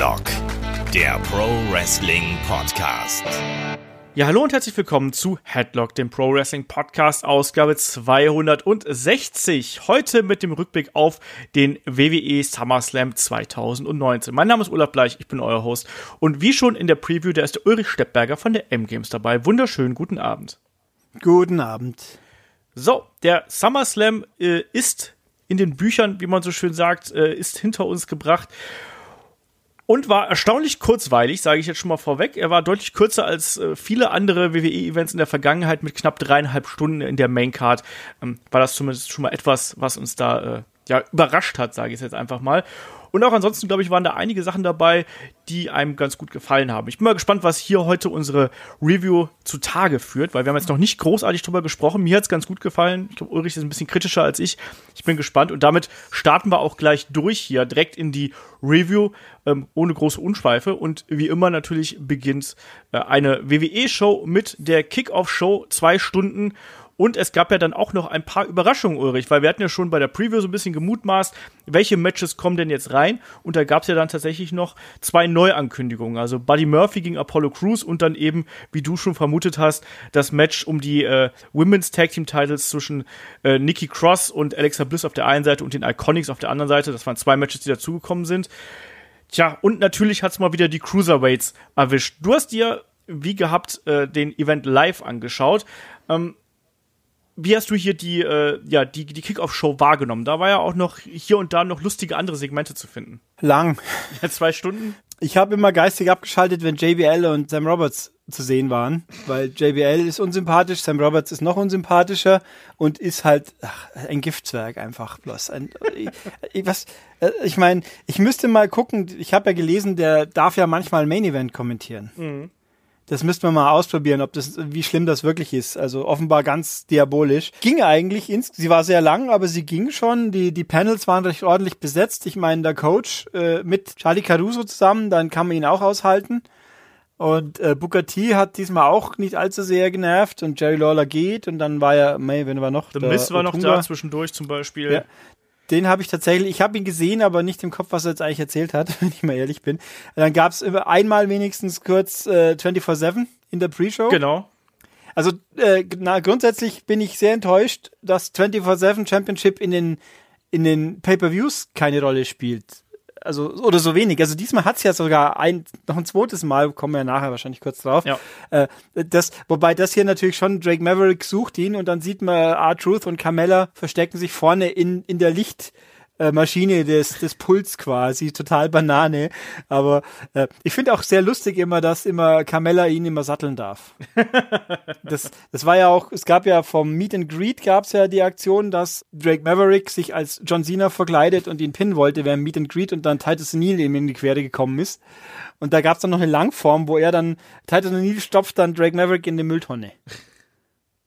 Headlock, der Pro Wrestling Podcast. Ja, hallo und herzlich willkommen zu Headlock, dem Pro Wrestling Podcast, Ausgabe 260. Heute mit dem Rückblick auf den WWE SummerSlam 2019. Mein Name ist Olaf Bleich, ich bin euer Host. Und wie schon in der Preview, da ist der Ulrich Steppberger von der M-Games dabei. Wunderschönen guten Abend. Guten Abend. So, der SummerSlam äh, ist in den Büchern, wie man so schön sagt, äh, ist hinter uns gebracht und war erstaunlich kurzweilig, sage ich jetzt schon mal vorweg. Er war deutlich kürzer als äh, viele andere WWE-Events in der Vergangenheit mit knapp dreieinhalb Stunden in der Maincard. Ähm, war das zumindest schon mal etwas, was uns da äh, ja überrascht hat, sage ich jetzt einfach mal. Und auch ansonsten, glaube ich, waren da einige Sachen dabei, die einem ganz gut gefallen haben. Ich bin mal gespannt, was hier heute unsere Review zutage führt, weil wir haben jetzt noch nicht großartig drüber gesprochen. Mir hat es ganz gut gefallen. Ich glaube, Ulrich ist ein bisschen kritischer als ich. Ich bin gespannt. Und damit starten wir auch gleich durch hier, direkt in die Review, ähm, ohne große Unschweife. Und wie immer natürlich beginnt äh, eine WWE-Show mit der Kickoff-Show, zwei Stunden. Und es gab ja dann auch noch ein paar Überraschungen, Ulrich, weil wir hatten ja schon bei der Preview so ein bisschen gemutmaßt, welche Matches kommen denn jetzt rein. Und da gab es ja dann tatsächlich noch zwei Neuankündigungen. Also Buddy Murphy gegen Apollo Crews und dann eben, wie du schon vermutet hast, das Match um die äh, Women's Tag Team Titles zwischen äh, Nikki Cross und Alexa Bliss auf der einen Seite und den Iconics auf der anderen Seite. Das waren zwei Matches, die dazugekommen sind. Tja, und natürlich hat's mal wieder die Cruiserweights erwischt. Du hast dir, wie gehabt, äh, den Event live angeschaut. Ähm, wie hast du hier die, äh, ja, die, die Kickoff-Show wahrgenommen? Da war ja auch noch hier und da noch lustige andere Segmente zu finden. Lang. Ja, zwei Stunden. Ich habe immer geistig abgeschaltet, wenn JBL und Sam Roberts zu sehen waren, weil JBL ist unsympathisch, Sam Roberts ist noch unsympathischer und ist halt ach, ein Giftzwerg einfach bloß. Ein, ich, was, äh, ich meine, ich müsste mal gucken. Ich habe ja gelesen, der darf ja manchmal Main Event kommentieren. Mhm. Das müsste man mal ausprobieren, ob das, wie schlimm das wirklich ist. Also offenbar ganz diabolisch. Ging eigentlich, ins, sie war sehr lang, aber sie ging schon. Die, die Panels waren recht ordentlich besetzt. Ich meine, der Coach äh, mit Charlie Caruso zusammen, dann kann man ihn auch aushalten. Und äh, Booker T hat diesmal auch nicht allzu sehr genervt und Jerry Lawler geht und dann war ja, May, wenn war noch. Der Miss war noch da zwischendurch zum Beispiel. Ja. Den habe ich tatsächlich, ich habe ihn gesehen, aber nicht im Kopf, was er jetzt eigentlich erzählt hat, wenn ich mal ehrlich bin. Dann gab es einmal wenigstens kurz äh, 24-7 in der Pre-Show. Genau. Also äh, na, grundsätzlich bin ich sehr enttäuscht, dass 24-7 Championship in den, in den Pay-Per-Views keine Rolle spielt also oder so wenig. Also diesmal hat's ja sogar ein noch ein zweites Mal, kommen wir ja nachher wahrscheinlich kurz drauf. Ja. Äh, das, wobei das hier natürlich schon Drake Maverick sucht ihn und dann sieht man R-Truth und Carmella verstecken sich vorne in in der Licht äh, Maschine des, des Puls quasi, total Banane. Aber äh, ich finde auch sehr lustig immer, dass immer Carmella ihn immer satteln darf. das, das war ja auch, es gab ja vom Meet and Greet gab es ja die Aktion, dass Drake Maverick sich als John Cena verkleidet und ihn pinnen wollte während Meet and Greet und dann Titus O'Neill ihm in die Quere gekommen ist. Und da gab es dann noch eine Langform, wo er dann, Titus O'Neill stopft dann Drake Maverick in die Mülltonne.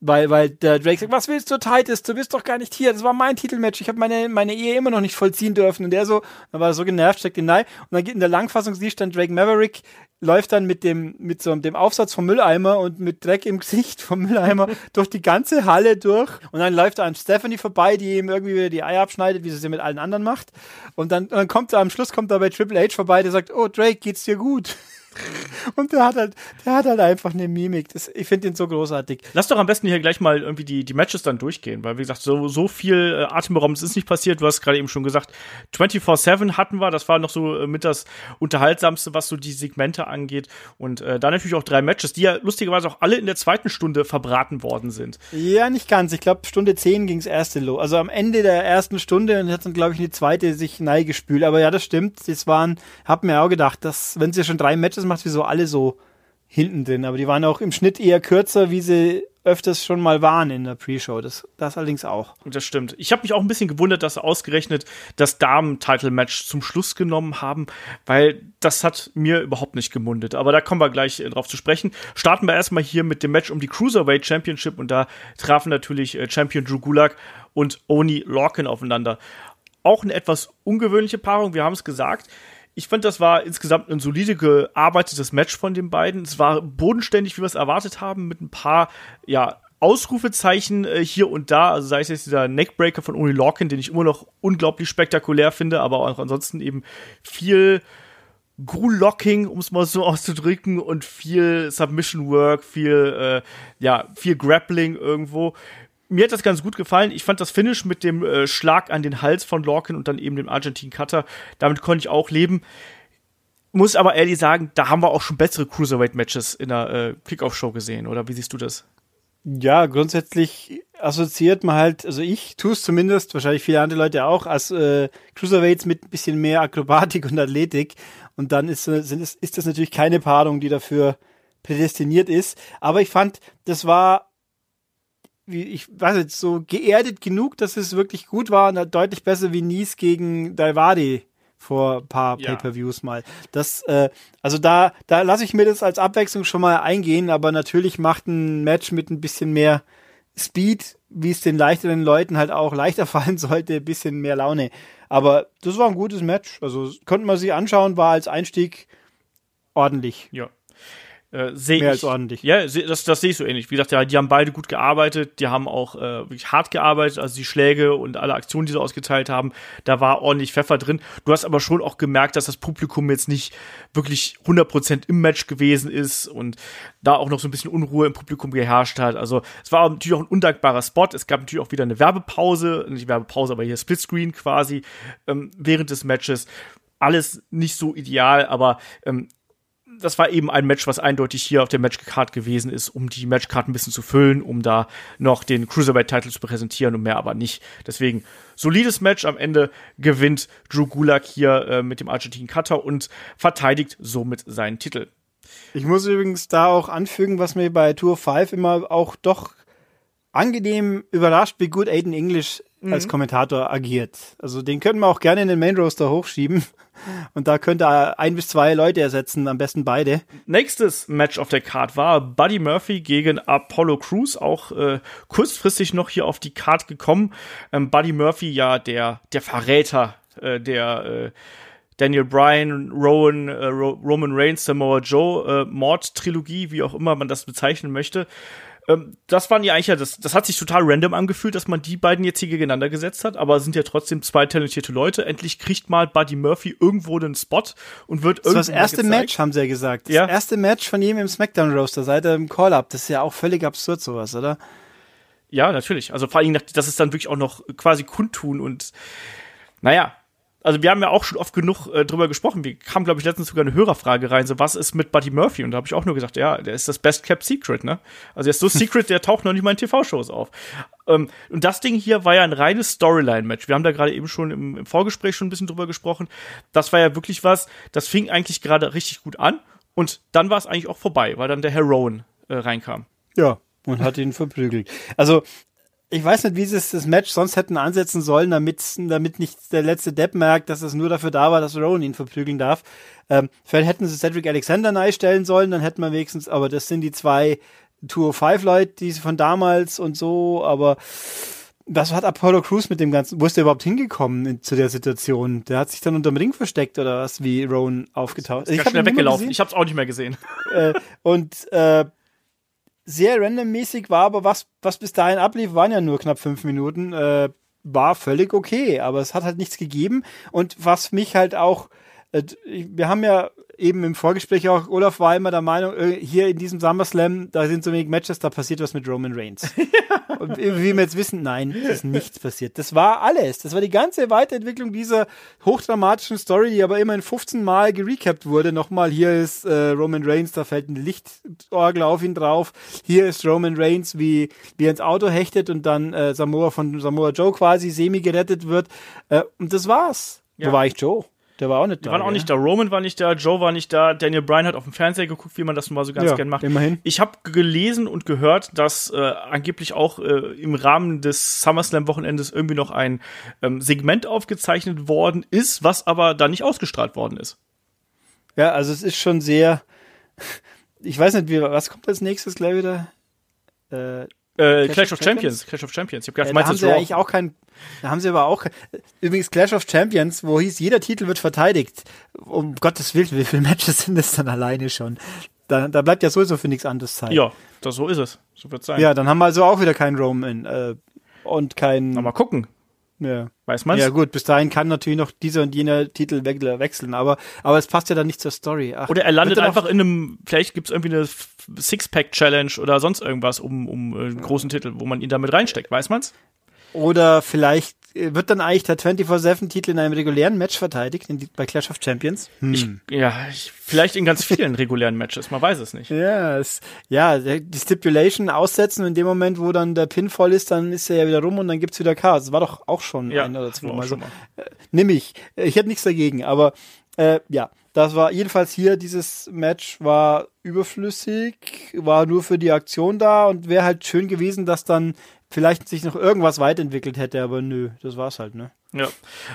Weil, weil der Drake sagt, was willst du, Titus? Du bist doch gar nicht hier. Das war mein Titelmatch. Ich habe meine, meine Ehe immer noch nicht vollziehen dürfen. Und der so, dann war er so genervt, steckt ihn nein. Und dann geht in der Langfassung siehst dann Drake Maverick läuft dann mit dem, mit so dem Aufsatz vom Mülleimer und mit Dreck im Gesicht vom Mülleimer durch die ganze Halle durch. Und dann läuft er an Stephanie vorbei, die ihm irgendwie wieder die Eier abschneidet, wie sie es ja mit allen anderen macht. Und dann, und dann kommt er am Schluss kommt er bei Triple H vorbei, der sagt, oh Drake, geht's dir gut? Und der hat halt, der hat halt einfach eine Mimik. Das, ich finde ihn so großartig. Lass doch am besten hier gleich mal irgendwie die, die Matches dann durchgehen, weil wie gesagt, so, so viel äh, Atemberaubendes ist nicht passiert. Du hast gerade eben schon gesagt, 24-7 hatten wir, das war noch so äh, mit das Unterhaltsamste, was so die Segmente angeht. Und äh, dann natürlich auch drei Matches, die ja lustigerweise auch alle in der zweiten Stunde verbraten worden sind. Ja, nicht ganz. Ich glaube, Stunde 10 ging's erste los. Also am Ende der ersten Stunde und hat dann, glaube ich, eine zweite sich neigespült. Aber ja, das stimmt. Das waren, hab mir auch gedacht, dass, wenn sie schon drei Matches das macht, wie so alle so hinten drin. Aber die waren auch im Schnitt eher kürzer, wie sie öfters schon mal waren in der Pre-Show. Das, das allerdings auch. Das stimmt. Ich habe mich auch ein bisschen gewundert, dass sie ausgerechnet das Damen-Title-Match zum Schluss genommen haben, weil das hat mir überhaupt nicht gemundet. Aber da kommen wir gleich äh, drauf zu sprechen. Starten wir erstmal hier mit dem Match um die Cruiserweight Championship und da trafen natürlich äh, Champion Drew Gulak und Oni Lorcan aufeinander. Auch eine etwas ungewöhnliche Paarung, wir haben es gesagt ich fand, das war insgesamt ein solide gearbeitetes Match von den beiden. Es war bodenständig, wie wir es erwartet haben, mit ein paar, ja, Ausrufezeichen äh, hier und da, also sei es jetzt dieser Neckbreaker von Oni Lorcan, den ich immer noch unglaublich spektakulär finde, aber auch ansonsten eben viel Gru-Locking, um es mal so auszudrücken, und viel Submission-Work, viel, äh, ja, viel Grappling irgendwo. Mir hat das ganz gut gefallen. Ich fand das Finish mit dem äh, Schlag an den Hals von Lorcan und dann eben dem Argentin Cutter, damit konnte ich auch leben. Muss aber ehrlich sagen, da haben wir auch schon bessere Cruiserweight-Matches in der äh, Kickoff-Show gesehen, oder wie siehst du das? Ja, grundsätzlich assoziiert man halt, also ich tue es zumindest, wahrscheinlich viele andere Leute auch, als äh, Cruiserweights mit ein bisschen mehr Akrobatik und Athletik. Und dann ist, sind, ist das natürlich keine Paarung, die dafür prädestiniert ist. Aber ich fand, das war, wie ich weiß nicht, so geerdet genug, dass es wirklich gut war und deutlich besser wie Nies gegen Daiwadi vor ein paar ja. Pay-per-Views mal. Das, äh, also da, da lasse ich mir das als Abwechslung schon mal eingehen, aber natürlich macht ein Match mit ein bisschen mehr Speed, wie es den leichteren Leuten halt auch leichter fallen sollte, ein bisschen mehr Laune. Aber das war ein gutes Match. Also konnte man sich anschauen, war als Einstieg ordentlich. Ja. Äh, sehe Mehr als ordentlich. Ja, das, das sehe ich so ähnlich. Wie gesagt, ja, die haben beide gut gearbeitet, die haben auch äh, wirklich hart gearbeitet, also die Schläge und alle Aktionen, die sie ausgeteilt haben, da war ordentlich Pfeffer drin. Du hast aber schon auch gemerkt, dass das Publikum jetzt nicht wirklich 100% im Match gewesen ist und da auch noch so ein bisschen Unruhe im Publikum geherrscht hat. Also es war natürlich auch ein undankbarer Spot. Es gab natürlich auch wieder eine Werbepause, nicht Werbepause, aber hier Splitscreen quasi ähm, während des Matches alles nicht so ideal, aber ähm, das war eben ein Match, was eindeutig hier auf der Matchcard gewesen ist, um die Matchcard ein bisschen zu füllen, um da noch den Cruiserweight-Titel zu präsentieren und mehr aber nicht. Deswegen solides Match. Am Ende gewinnt Drew Gulak hier äh, mit dem Argentinen Cutter und verteidigt somit seinen Titel. Ich muss übrigens da auch anfügen, was mir bei Tour 5 immer auch doch angenehm überrascht, wie gut Aiden English mhm. als Kommentator agiert. Also den könnten wir auch gerne in den Main Roaster hochschieben. Und da könnte er ein bis zwei Leute ersetzen, am besten beide. Nächstes Match auf der Card war Buddy Murphy gegen Apollo Crews, auch äh, kurzfristig noch hier auf die Card gekommen. Ähm, Buddy Murphy ja der, der Verräter, äh, der äh, Daniel Bryan, Rowan, äh, Roman Reigns, Samoa Joe, äh, Mord-Trilogie, wie auch immer man das bezeichnen möchte. Ähm, das waren ja eigentlich ja, das, das hat sich total random angefühlt, dass man die beiden jetzt hier gegeneinander gesetzt hat, aber sind ja trotzdem zwei talentierte Leute. Endlich kriegt mal Buddy Murphy irgendwo einen Spot und wird irgendwie. Das war das erste Match, haben sie ja gesagt. Das ja. erste Match von ihm im SmackDown-Roster seit er im Call-Up. Das ist ja auch völlig absurd, sowas, oder? Ja, natürlich. Also vor allem, dass es dann wirklich auch noch quasi kundtun und naja, also wir haben ja auch schon oft genug äh, drüber gesprochen. Wir kamen, glaube ich, letztens sogar eine Hörerfrage rein, so was ist mit Buddy Murphy? Und da habe ich auch nur gesagt, ja, der ist das Best Kept Secret, ne? Also der ist so secret, der taucht noch nicht mal in TV-Shows auf. Ähm, und das Ding hier war ja ein reines Storyline-Match. Wir haben da gerade eben schon im, im, Vorgespräch schon ein bisschen drüber gesprochen. Das war ja wirklich was, das fing eigentlich gerade richtig gut an und dann war es eigentlich auch vorbei, weil dann der Herr Rowan äh, reinkam. Ja, und hat ihn verprügelt. Also ich weiß nicht, wie sie das Match sonst hätten ansetzen sollen, damit, damit nicht der letzte Depp merkt, dass es nur dafür da war, dass Rowan ihn verprügeln darf. Ähm, vielleicht hätten sie Cedric Alexander stellen sollen, dann hätten wir wenigstens, aber das sind die zwei 205-Leute, die von damals und so, aber was hat Apollo Crews mit dem Ganzen? Wo ist der überhaupt hingekommen in, zu der Situation? Der hat sich dann unterm Ring versteckt oder was, wie Rowan aufgetaucht ist? Ich habe weggelaufen. Ich hab's auch nicht mehr gesehen. Äh, und äh, sehr randommäßig war, aber was, was bis dahin ablief, waren ja nur knapp fünf Minuten. Äh, war völlig okay, aber es hat halt nichts gegeben. Und was mich halt auch, wir haben ja eben im Vorgespräch auch, Olaf war immer der Meinung, äh, hier in diesem SummerSlam, da sind so wenig Matches, da passiert was mit Roman Reigns. Und wie wir jetzt wissen, nein, es ist nichts passiert. Das war alles. Das war die ganze Weiterentwicklung dieser hochdramatischen Story, die aber immerhin 15 Mal gerecapt wurde. Nochmal, hier ist äh, Roman Reigns, da fällt ein Lichtorgel auf ihn drauf. Hier ist Roman Reigns, wie, wie er ins Auto hechtet und dann äh, Samoa von Samoa Joe quasi semi gerettet wird. Äh, und das war's. Ja. Wo war ich Joe? Der war auch nicht da. Die waren auch nicht da. Roman war nicht da, Joe war nicht da, Daniel Bryan hat auf dem Fernseher geguckt, wie man das mal so ganz ja, gern macht. Immerhin. Ich habe gelesen und gehört, dass äh, angeblich auch äh, im Rahmen des SummerSlam-Wochenendes irgendwie noch ein ähm, Segment aufgezeichnet worden ist, was aber da nicht ausgestrahlt worden ist. Ja, also es ist schon sehr. Ich weiß nicht, wie, was kommt als nächstes gleich wieder? Äh, äh, Clash, Clash, of Champions. Champions. Clash of Champions. Ich hab gedacht, ja, da haben sie ja eigentlich auch kein. Da haben sie aber auch. Übrigens Clash of Champions, wo hieß, jeder Titel wird verteidigt. Um Gottes Willen, wie viele Matches sind das dann alleine schon? Da, da bleibt ja sowieso für nichts anderes Zeit. Ja, das, so ist es. So wird's sein. Ja, dann haben wir also auch wieder keinen Roman äh, und kein. Na, mal gucken. Ja. Weiß man's? Ja gut, bis dahin kann natürlich noch dieser und jener Titel we- wechseln, aber aber es passt ja dann nicht zur Story. Ach, Oder er landet einfach in einem, vielleicht gibt's irgendwie eine Sixpack-Challenge oder sonst irgendwas um, um äh, einen großen Titel, wo man ihn damit reinsteckt, weiß man's? Oder vielleicht äh, wird dann eigentlich der 24-7-Titel in einem regulären Match verteidigt, in die, bei Clash of Champions. Ich, ja, ich, vielleicht in ganz vielen regulären Matches, man weiß es nicht. Ja, es, ja, die Stipulation aussetzen und in dem Moment, wo dann der Pin voll ist, dann ist er ja wieder rum und dann gibt's wieder Chaos. Das war doch auch schon Ja, ein oder zwei Mal so. schon mal. Nimm ich. Ich hätte nichts dagegen, aber äh, ja, das war jedenfalls hier, dieses Match war überflüssig, war nur für die Aktion da und wäre halt schön gewesen, dass dann vielleicht sich noch irgendwas weiterentwickelt hätte, aber nö, das war's halt, ne? Ja,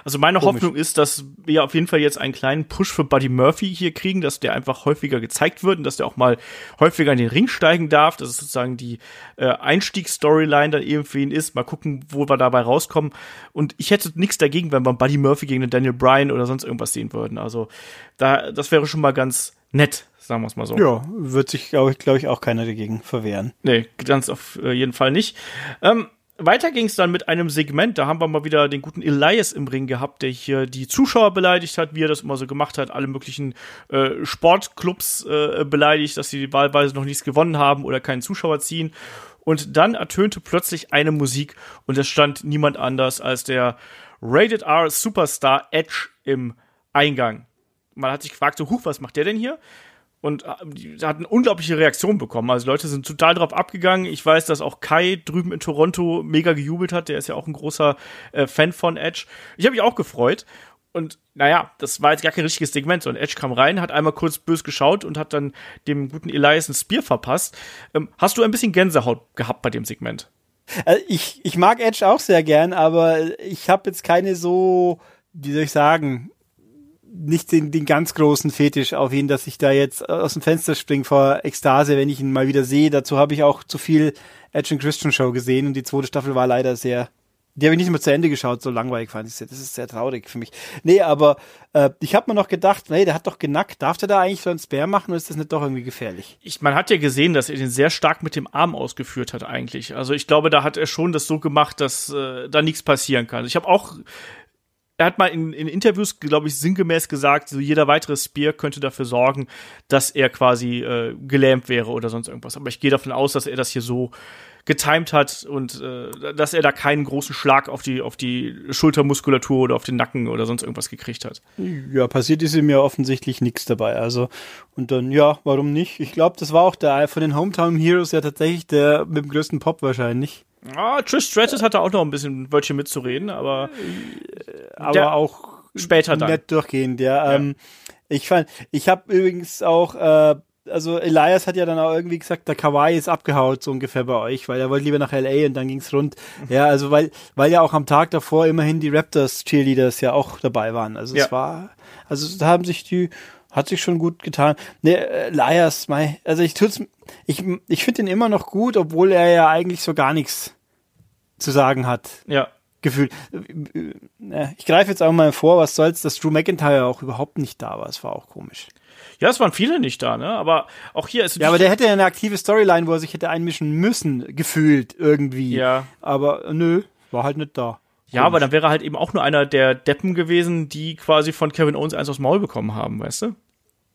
also meine Komisch. Hoffnung ist, dass wir auf jeden Fall jetzt einen kleinen Push für Buddy Murphy hier kriegen, dass der einfach häufiger gezeigt wird und dass der auch mal häufiger in den Ring steigen darf. Das ist sozusagen die äh, Einstiegsstoryline dann eben für ihn ist. Mal gucken, wo wir dabei rauskommen. Und ich hätte nichts dagegen, wenn wir Buddy Murphy gegen den Daniel Bryan oder sonst irgendwas sehen würden. Also da, das wäre schon mal ganz nett, sagen wir es mal so. Ja, wird sich, glaube ich, glaub ich, auch keiner dagegen verwehren. Nee, ganz auf äh, jeden Fall nicht. Ähm, weiter ging es dann mit einem Segment, da haben wir mal wieder den guten Elias im Ring gehabt, der hier die Zuschauer beleidigt hat, wie er das immer so gemacht hat, alle möglichen äh, Sportclubs äh, beleidigt, dass sie wahlweise noch nichts gewonnen haben oder keinen Zuschauer ziehen. Und dann ertönte plötzlich eine Musik und es stand niemand anders als der Rated R Superstar Edge im Eingang. Man hat sich gefragt, so, huch, was macht der denn hier? Und äh, die hat eine unglaubliche Reaktion bekommen. Also Leute sind total drauf abgegangen. Ich weiß, dass auch Kai drüben in Toronto mega gejubelt hat. Der ist ja auch ein großer äh, Fan von Edge. Ich habe mich auch gefreut. Und naja, das war jetzt gar kein richtiges Segment, sondern Edge kam rein, hat einmal kurz bös geschaut und hat dann dem guten Elias ein Spear verpasst. Ähm, hast du ein bisschen Gänsehaut gehabt bei dem Segment? Also ich, ich mag Edge auch sehr gern, aber ich habe jetzt keine so, wie soll ich sagen, nicht den, den ganz großen Fetisch auf ihn, dass ich da jetzt aus dem Fenster springe vor Ekstase, wenn ich ihn mal wieder sehe. Dazu habe ich auch zu viel Edge and Christian Show gesehen und die zweite Staffel war leider sehr, die habe ich nicht mal zu Ende geschaut, so langweilig fand ich sie. Das ist sehr traurig für mich. Nee, aber äh, ich habe mir noch gedacht, nee, der hat doch genackt. Darf der da eigentlich so ein Spare machen oder ist das nicht doch irgendwie gefährlich? Ich, man hat ja gesehen, dass er den sehr stark mit dem Arm ausgeführt hat eigentlich. Also ich glaube, da hat er schon das so gemacht, dass äh, da nichts passieren kann. Ich habe auch er hat mal in, in Interviews, glaube ich, sinngemäß gesagt, so jeder weitere Spear könnte dafür sorgen, dass er quasi äh, gelähmt wäre oder sonst irgendwas. Aber ich gehe davon aus, dass er das hier so getimed hat und äh, dass er da keinen großen Schlag auf die auf die Schultermuskulatur oder auf den Nacken oder sonst irgendwas gekriegt hat. Ja, passiert ist ihm ja offensichtlich nichts dabei. Also, und dann, ja, warum nicht? Ich glaube, das war auch der von den Hometown Heroes ja tatsächlich der mit dem größten Pop wahrscheinlich. Ah, Trish Stratus hatte auch noch ein bisschen Wörtchen mitzureden, aber Aber Der- auch später dann. nicht durchgehend, ja. Ähm, ich fand, ich habe übrigens auch, äh, also Elias hat ja dann auch irgendwie gesagt, der Kawaii ist abgehaut, so ungefähr bei euch, weil er wollte lieber nach LA und dann ging's rund. Ja, also weil, weil ja auch am Tag davor immerhin die Raptors Cheerleaders ja auch dabei waren. Also Ja. es war, also da haben sich die, hat sich schon gut getan. Ne, Elias, mei, also ich tut's, ich, ich finde ihn immer noch gut, obwohl er ja eigentlich so gar nichts zu sagen hat. ja. Gefühl. Äh, Ich greife jetzt auch mal vor, was soll's, dass Drew McIntyre auch überhaupt nicht da war. Es war auch komisch. Ja, es waren viele nicht da, ne? Aber auch hier ist Ja, aber der hätte ja eine aktive Storyline, wo er sich hätte einmischen müssen, gefühlt irgendwie. Ja. Aber äh, nö, war halt nicht da. Ja, aber dann wäre halt eben auch nur einer der Deppen gewesen, die quasi von Kevin Owens eins aufs Maul bekommen haben, weißt du?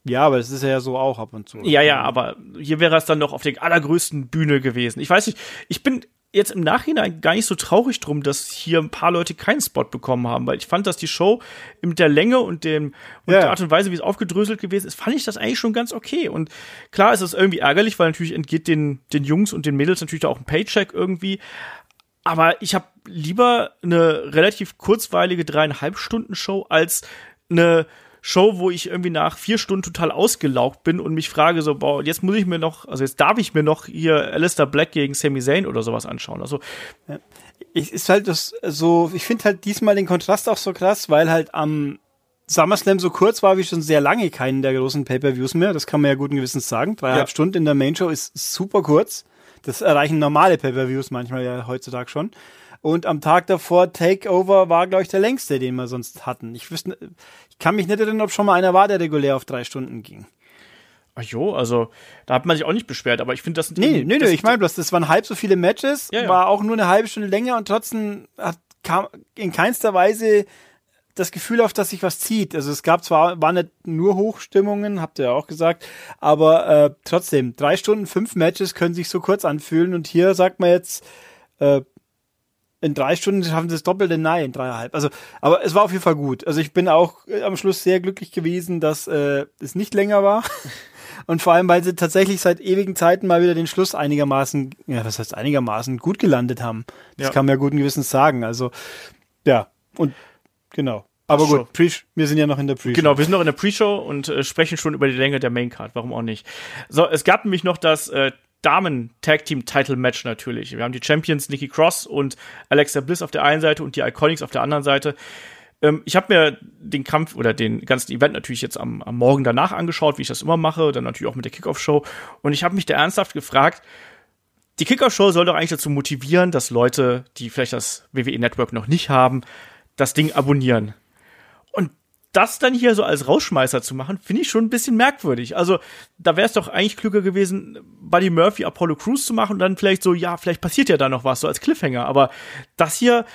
Ja, aber das ist ja so auch ab und zu. Ja, ja, aber hier wäre es dann noch auf der allergrößten Bühne gewesen. Ich weiß nicht, ich bin jetzt im Nachhinein gar nicht so traurig drum, dass hier ein paar Leute keinen Spot bekommen haben, weil ich fand, dass die Show mit der Länge und dem und Ja. der Art und Weise, wie es aufgedröselt gewesen ist, fand ich das eigentlich schon ganz okay. Und klar ist es irgendwie ärgerlich, weil natürlich entgeht den, den Jungs und den Mädels natürlich da auch ein Paycheck irgendwie. Aber ich habe lieber eine relativ kurzweilige dreieinhalb Stunden Show als eine Show, wo ich irgendwie nach vier Stunden total ausgelaugt bin und mich frage so, boah, jetzt muss ich mir noch, also jetzt darf ich mir noch hier Alistair Black gegen Sami Zayn oder sowas anschauen. Also Ich, ist halt das so, ich finde halt diesmal den Kontrast auch so krass, weil halt am SummerSlam so kurz war wie schon sehr lange keinen der großen Pay-Per-Views mehr. Das kann man ja guten Gewissens sagen. Dreieinhalb Ja. Stunden in der Main Show ist super kurz. Das erreichen normale Pay-Per-Views manchmal ja heutzutage schon. Und am Tag davor Takeover war, glaube ich, der längste, den wir sonst hatten. Ich wüsste, ich kann mich nicht erinnern, ob schon mal einer war, der regulär auf drei Stunden ging. ach jo, also da hat man sich auch nicht beschwert, aber ich finde das Nee, nee, nee, ich meine bloß, das waren halb so viele Matches, Ja, ja. war auch nur eine halbe Stunde länger und trotzdem hat kam in keinster Weise das Gefühl auf, dass sich was zieht. Also es gab zwar, waren nicht nur Hochstimmungen, habt ihr ja auch gesagt, aber äh, trotzdem, drei Stunden, fünf Matches können sich so kurz anfühlen und hier sagt man jetzt, äh, in drei Stunden schaffen sie das Doppelte, nein, in dreieinhalb. Also, aber es war auf jeden Fall gut. Also ich bin auch äh, am Schluss sehr glücklich gewesen, dass äh, es nicht länger war. Und vor allem, weil sie tatsächlich seit ewigen Zeiten mal wieder den Schluss einigermaßen, ja, was heißt einigermaßen, gut gelandet haben. Das Ja. kann man ja guten Gewissens sagen. Also, ja, und genau. Aber gut, Pre wir sind ja noch in der Pre Genau, wir sind noch in der Pre-Show und äh, sprechen schon über die Länge der Main-Card. Warum auch nicht? So, es gab nämlich noch das äh, Damen-Tag-Team-Title-Match natürlich. Wir haben die Champions Nikki Cross und Alexa Bliss auf der einen Seite und die Iconics auf der anderen Seite. Ähm, ich habe mir den Kampf oder den ganzen Event natürlich jetzt am, am Morgen danach angeschaut, wie ich das immer mache, dann natürlich auch mit der Kickoff-Show. Und ich habe mich da ernsthaft gefragt, die Kickoff-Show soll doch eigentlich dazu motivieren, dass Leute, die vielleicht das WWE-Network noch nicht haben, das Ding abonnieren. Und das dann hier so als Rausschmeißer zu machen, finde ich schon ein bisschen merkwürdig. Also, da wäre es doch eigentlich klüger gewesen, Buddy Murphy, Apollo Crews zu machen und dann vielleicht so, ja, vielleicht passiert ja da noch was, so als Cliffhanger. Aber das hier,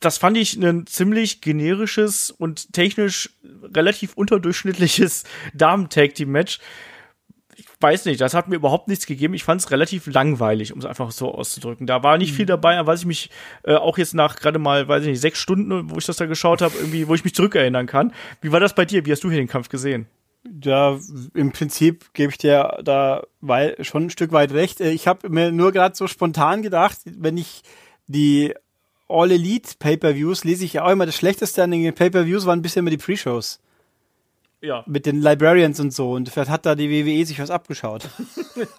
das fand ich ein ziemlich generisches und technisch relativ unterdurchschnittliches Damen-Tag-Team-Match. Weiß nicht, das hat mir überhaupt nichts gegeben. Ich fand es relativ langweilig, um es einfach so auszudrücken. Da war nicht viel dabei, an was ich mich äh, auch jetzt nach gerade mal, weiß ich nicht, sechs Stunden, wo ich das da geschaut habe, irgendwie, wo ich mich zurückerinnern kann. Wie war das bei dir? Wie hast du hier den Kampf gesehen? Ja, im Prinzip gebe ich dir da weil, schon ein Stück weit recht. Äh, Ich habe mir nur gerade so spontan gedacht, wenn ich die All Elite Pay-per-Views lese ich ja auch immer das Schlechteste an den Pay-per-Views waren bisher immer die Pre-Shows Ja. mit den Librarians und so und vielleicht hat da die WWE sich was abgeschaut.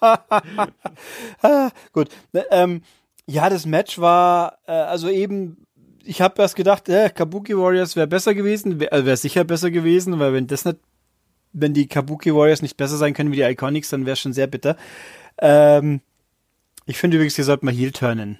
ah, gut. Ne, Ähm, ja, das Match war äh, also eben ich habe erst gedacht, äh, Kabuki Warriors wäre besser gewesen, wäre wär sicher besser gewesen, weil wenn das nicht wenn die Kabuki Warriors nicht besser sein können wie die Iconics, dann wäre schon sehr bitter. Ähm, ich finde übrigens, hier sollte man Heel turnen.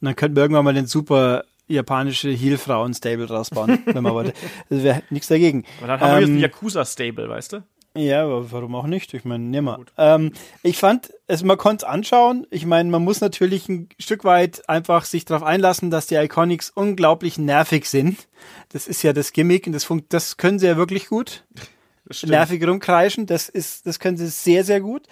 Und dann könnten wir irgendwann mal den super japanische Heel-Frauen-Stable rausbauen, wenn man wollte. Das wäre nichts dagegen. Und dann haben wir jetzt Ähm, ein Yakuza-Stable, weißt du? Ja, aber warum auch nicht? Ich meine, nimm mal. Ähm, ich fand, es, man konnte es anschauen. Ich meine, man muss natürlich ein Stück weit einfach sich darauf einlassen, dass die Iconics unglaublich nervig sind. Das ist ja das Gimmick und das, funkt, das können sie ja wirklich gut. Das stimmt. Nervig rumkreischen, das ist, das können sie sehr, sehr gut.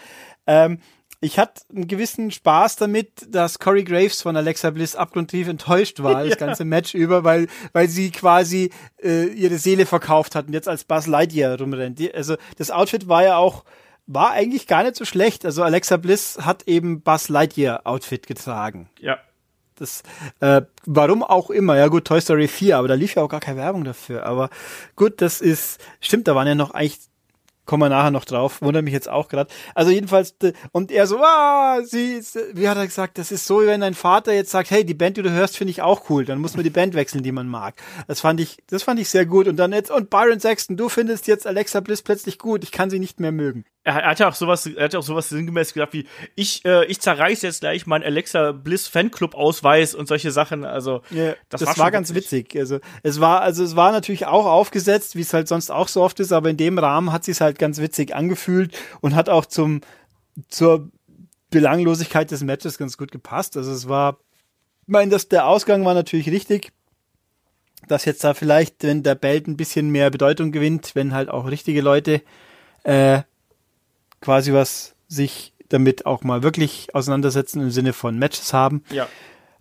Ähm, ich hatte einen gewissen Spaß damit, dass Corey Graves von Alexa Bliss abgrundtief enttäuscht war, das ganze Match über, weil, weil sie quasi äh, ihre Seele verkauft hat und jetzt als Buzz Lightyear rumrennt. Die, also das Outfit war ja auch, war eigentlich gar nicht so schlecht. Also Alexa Bliss hat eben Buzz Lightyear Outfit getragen. Ja. Das, äh, warum auch immer. Ja gut, Toy Story 4, aber da lief ja auch gar keine Werbung dafür. Aber gut, das ist, stimmt, da waren ja noch eigentlich, kommen wir nachher noch drauf, wundert mich jetzt auch gerade. Also jedenfalls, und er so, ah, sie, ist, wie hat er gesagt, das ist so, wie wenn dein Vater jetzt sagt, hey, die Band, die du hörst, finde ich auch cool. Dann muss man die Band wechseln, die man mag. Das fand ich, das fand ich sehr gut. Und dann jetzt, und Byron Sexton, du findest jetzt Alexa Bliss plötzlich gut. Ich kann sie nicht mehr mögen. Er, hat ja auch sowas, er hat ja auch sowas sinngemäß gesagt wie, ich, äh, ich zerreiß jetzt gleich meinen Alexa Bliss Fanclub Ausweis und solche Sachen. Also, Ja, das, das war, war ganz witzig. Also es war, also es war natürlich auch aufgesetzt, wie es halt sonst auch so oft ist, aber in dem Rahmen hat sich halt ganz witzig angefühlt und hat auch zum zur Belanglosigkeit des Matches ganz gut gepasst. Also es war, ich meine, das, der Ausgang war natürlich richtig, dass jetzt da vielleicht, wenn der Belt ein bisschen mehr Bedeutung gewinnt, wenn halt auch richtige Leute äh, quasi was sich damit auch mal wirklich auseinandersetzen im Sinne von Matches haben. ja.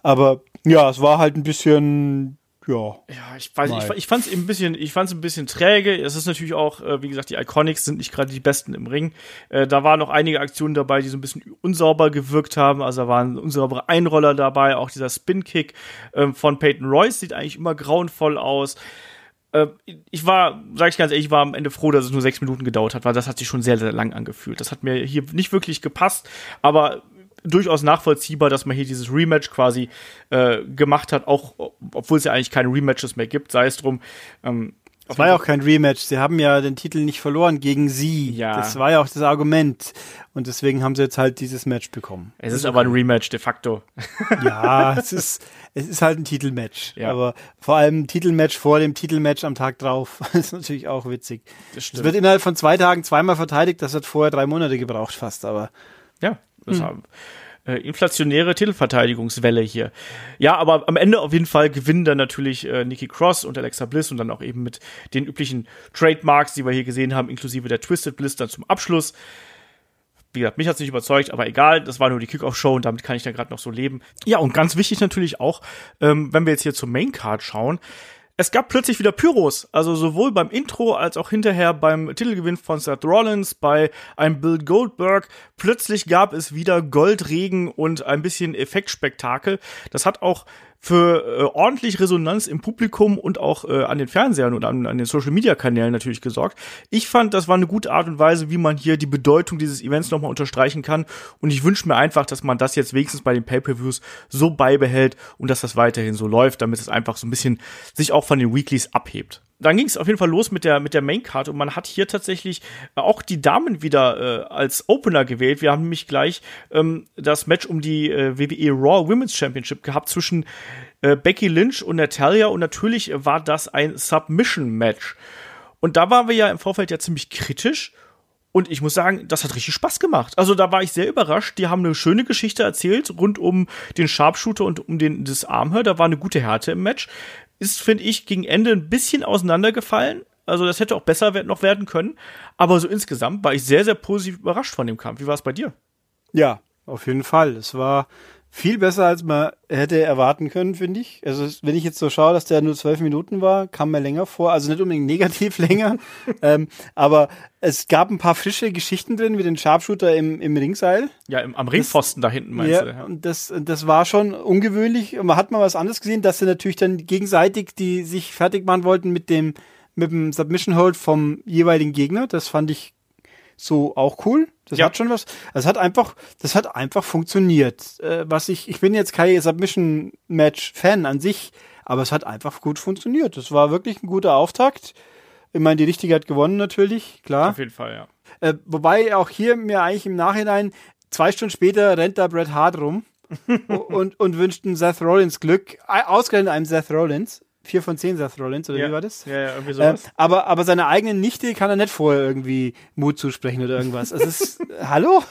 Aber ja, es war halt ein bisschen, ja. Ja, ich weiß, ich, ich fand es ein bisschen, ich fand's ein bisschen träge. Es ist natürlich auch, äh, wie gesagt, die Iconics sind nicht gerade die besten im Ring. Äh, da waren noch einige Aktionen dabei, die so ein bisschen unsauber gewirkt haben. Also da waren unsaubere Einroller dabei, auch dieser Spin-Kick ähm, von Peyton Royce sieht eigentlich immer grauenvoll aus. Äh, ich war, sag ich ganz ehrlich, ich war am Ende froh, dass es nur sechs Minuten gedauert hat, weil das hat sich schon sehr, sehr lang angefühlt. Das hat mir hier nicht wirklich gepasst, aber durchaus nachvollziehbar, dass man hier dieses Rematch quasi äh, gemacht hat, auch obwohl es ja eigentlich keine Rematches mehr gibt, sei es drum. Ähm, Es war ja auch kein Rematch. Sie haben ja den Titel nicht verloren gegen sie. Ja. Das war ja auch das Argument. Und deswegen haben sie jetzt halt dieses Match bekommen. es ist aber ein Rematch de facto. Ja, es ist, es ist halt ein Titelmatch. Ja. Aber vor allem ein Titelmatch vor dem Titelmatch am Tag drauf. Das ist natürlich auch witzig. Das Es wird innerhalb von zwei Tagen zweimal verteidigt. Das hat vorher drei Monate gebraucht fast, aber Ja, das haben, äh, inflationäre Titelverteidigungswelle hier. Ja, aber am Ende auf jeden Fall gewinnen dann natürlich äh, Nikki Cross und Alexa Bliss und dann auch eben mit den üblichen Trademarks, die wir hier gesehen haben, inklusive der Twisted Bliss dann zum Abschluss. Wie gesagt, mich hat's nicht überzeugt, aber egal, das war nur die Kickoff-Show und damit kann ich dann gerade noch so leben. Ja, und ganz wichtig natürlich auch, ähm, wenn wir jetzt hier zur Main-Card schauen, es gab plötzlich wieder Pyros, also sowohl beim Intro als auch hinterher beim Titelgewinn von Seth Rollins, bei einem Bill Goldberg. Plötzlich gab es wieder Goldregen und ein bisschen Effektspektakel. Das hat auch für äh, ordentlich Resonanz im Publikum und auch äh, an den Fernsehern und an, an den Social Media Kanälen natürlich gesorgt. Ich fand, das war eine gute Art und Weise, wie man hier die Bedeutung dieses Events nochmal unterstreichen kann. Und ich wünsche mir einfach, dass man das jetzt wenigstens bei den Pay-per-Views so beibehält und dass das weiterhin so läuft, damit es einfach so ein bisschen sich auch von den Weeklies abhebt dann ging es auf jeden Fall los mit der mit der Main Card und man hat hier tatsächlich auch die Damen wieder äh, als Opener gewählt. Wir haben nämlich gleich ähm, das Match um die äh, WWE Raw Women's Championship gehabt zwischen äh, Becky Lynch und Natalia und natürlich war das ein Submission Match. Und da waren wir ja im Vorfeld ja ziemlich kritisch und ich muss sagen, das hat richtig Spaß gemacht. Also da war ich sehr überrascht. Die haben eine schöne Geschichte erzählt rund um den Sharpshooter und um den das Armhör. Da war eine gute Härte im Match ist, finde ich, gegen Ende ein bisschen auseinandergefallen. Also das hätte auch besser noch werden können. Aber so insgesamt war ich sehr, sehr positiv überrascht von dem Kampf. Wie war es bei dir? Ja, auf jeden Fall. Es war viel besser, als man hätte erwarten können, finde ich. Also wenn ich jetzt so schaue, dass der nur zwölf Minuten war, kam mir länger vor. Also nicht unbedingt negativ länger, ähm, aber es gab ein paar frische Geschichten drin, wie den Sharpshooter im, im Ringseil. Ja, im, am Ringpfosten da hinten meinst ja, du? Ja, und das, das war schon ungewöhnlich. Man hat mal was anderes gesehen, dass sie natürlich dann gegenseitig, die sich fertig machen wollten mit dem, mit dem Submission Hold vom jeweiligen Gegner. Das fand ich so auch cool. Das ja. hat schon was. Das hat einfach, das hat einfach funktioniert. Äh, was ich, ich bin jetzt kein Submission Match Fan an sich, aber es hat einfach gut funktioniert. Das war wirklich ein guter Auftakt. Ich meine, die Richtige hat gewonnen natürlich, klar. Auf jeden Fall, ja. Äh, wobei auch hier mir eigentlich im Nachhinein zwei Stunden später rennt da Bret Hart rum und, und wünscht einen Seth Rollins Glück, ausgerechnet einem Seth Rollins vier von zehn Seth Rollins, oder ja. wie war das? Ja, ja, irgendwie sowas. Ähm, aber, aber seiner eigenen Nichte kann er nicht vorher irgendwie Mut zusprechen oder irgendwas. Es ist, hallo?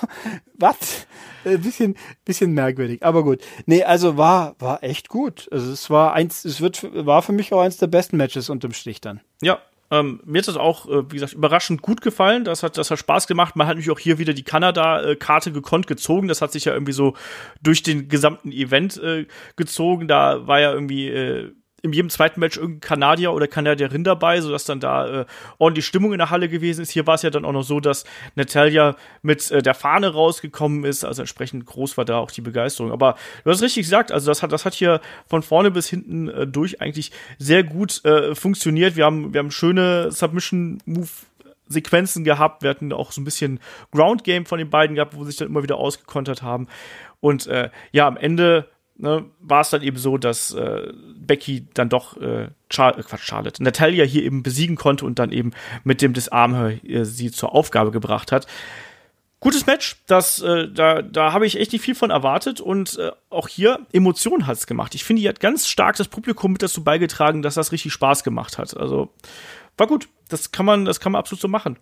Was? Ein äh, bisschen, bisschen merkwürdig, aber gut. Nee, also war, war echt gut. Also es war eins, es wird, war für mich auch eins der besten Matches unterm Strich dann. Ja, ähm, mir ist das auch, äh, wie gesagt, überraschend gut gefallen. Das hat, das hat Spaß gemacht. Man hat natürlich auch hier wieder die Kanada-Karte gekonnt gezogen. Das hat sich ja irgendwie so durch den gesamten Event äh, gezogen. Da war ja irgendwie äh, in jedem zweiten Match irgendein Kanadier oder Kanadierin dabei, sodass dann da äh, ordentlich Stimmung in der Halle gewesen ist. Hier war es ja dann auch noch so, dass Natalia mit äh, der Fahne rausgekommen ist, also entsprechend groß war da auch die Begeisterung. Aber du hast richtig gesagt, also das hat, das hat hier von vorne bis hinten äh, durch eigentlich sehr gut äh, funktioniert. Wir haben, wir haben schöne Submission-Move Sequenzen gehabt. Wir hatten auch so ein bisschen Ground Game von den beiden gehabt, wo sich dann immer wieder ausgekontert haben. Und äh, ja, am Ende ne, war es dann eben so, dass äh, Becky dann doch äh, Char äh, Quatsch, Charlotte, Natalia hier eben besiegen konnte und dann eben mit dem Disarm äh, sie zur Aufgabe gebracht hat. Gutes Match, das, äh, da, da habe ich echt nicht viel von erwartet und äh, auch hier Emotionen hat's gemacht. Ich finde, die hat ganz stark das Publikum mit dazu beigetragen, dass das richtig Spaß gemacht hat. Also war gut. Das kann man, das kann man absolut so machen.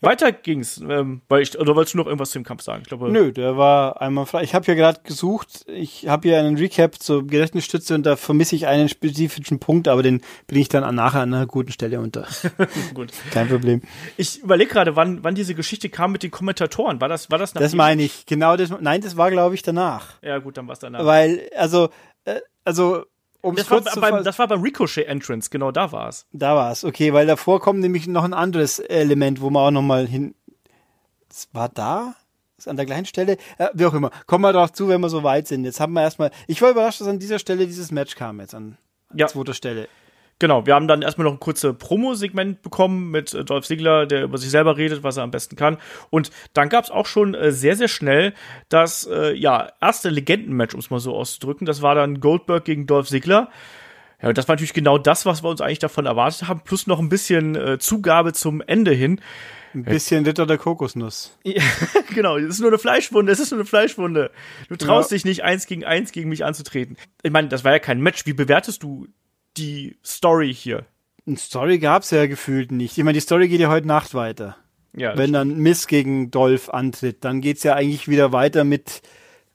Weiter ging's, ähm, weil ich, oder wolltest du noch irgendwas zum Kampf sagen? Ich glaube, Nö, der war einmal frei. Ich habe hier gerade gesucht, ich habe hier einen Recap zur Gedächtnisstütze und da vermisse ich einen spezifischen Punkt, aber den bringe ich dann nachher an einer guten Stelle unter. Gut. Kein Problem. Ich überlege gerade, wann, wann diese Geschichte kam mit den Kommentatoren. War das, war das nach Das meine ich, genau das. Nein, das war, glaube ich, danach. Ja, gut, dann war es danach. Weil, also, äh, also um das, war beim, das war beim Ricochet-Entrance, genau da war es. Da war es, okay, weil davor kommt nämlich noch ein anderes Element, wo man auch nochmal hin. Das war da? Das ist an der gleichen Stelle? Ja, wie auch immer. Kommen wir darauf zu, wenn wir so weit sind. Jetzt haben wir erstmal. Ich war überrascht, dass an dieser Stelle dieses Match kam jetzt an, an ja. zweiter Stelle. Genau, wir haben dann erstmal noch ein kurzes Promo-Segment bekommen mit äh, Dolph Ziggler, der über sich selber redet, was er am besten kann. Und dann gab es auch schon äh, sehr, sehr schnell das äh, ja, erste Legenden-Match, um es mal so auszudrücken. Das war dann Goldberg gegen Dolph Ziggler. Ja, das war natürlich genau das, was wir uns eigentlich davon erwartet haben, plus noch ein bisschen äh, Zugabe zum Ende hin. Ein bisschen Ritter der Kokosnuss. Ja, genau, es ist nur eine Fleischwunde, es ist nur eine Fleischwunde. Du traust ja. dich nicht, eins gegen eins gegen mich anzutreten. Ich meine, das war ja kein Match. Wie bewertest du die Story hier. Eine Story gab's ja gefühlt nicht. Ich meine, die Story geht ja heute Nacht weiter. Ja, Wenn dann Miss gegen Dolph antritt, dann geht's ja eigentlich wieder weiter mit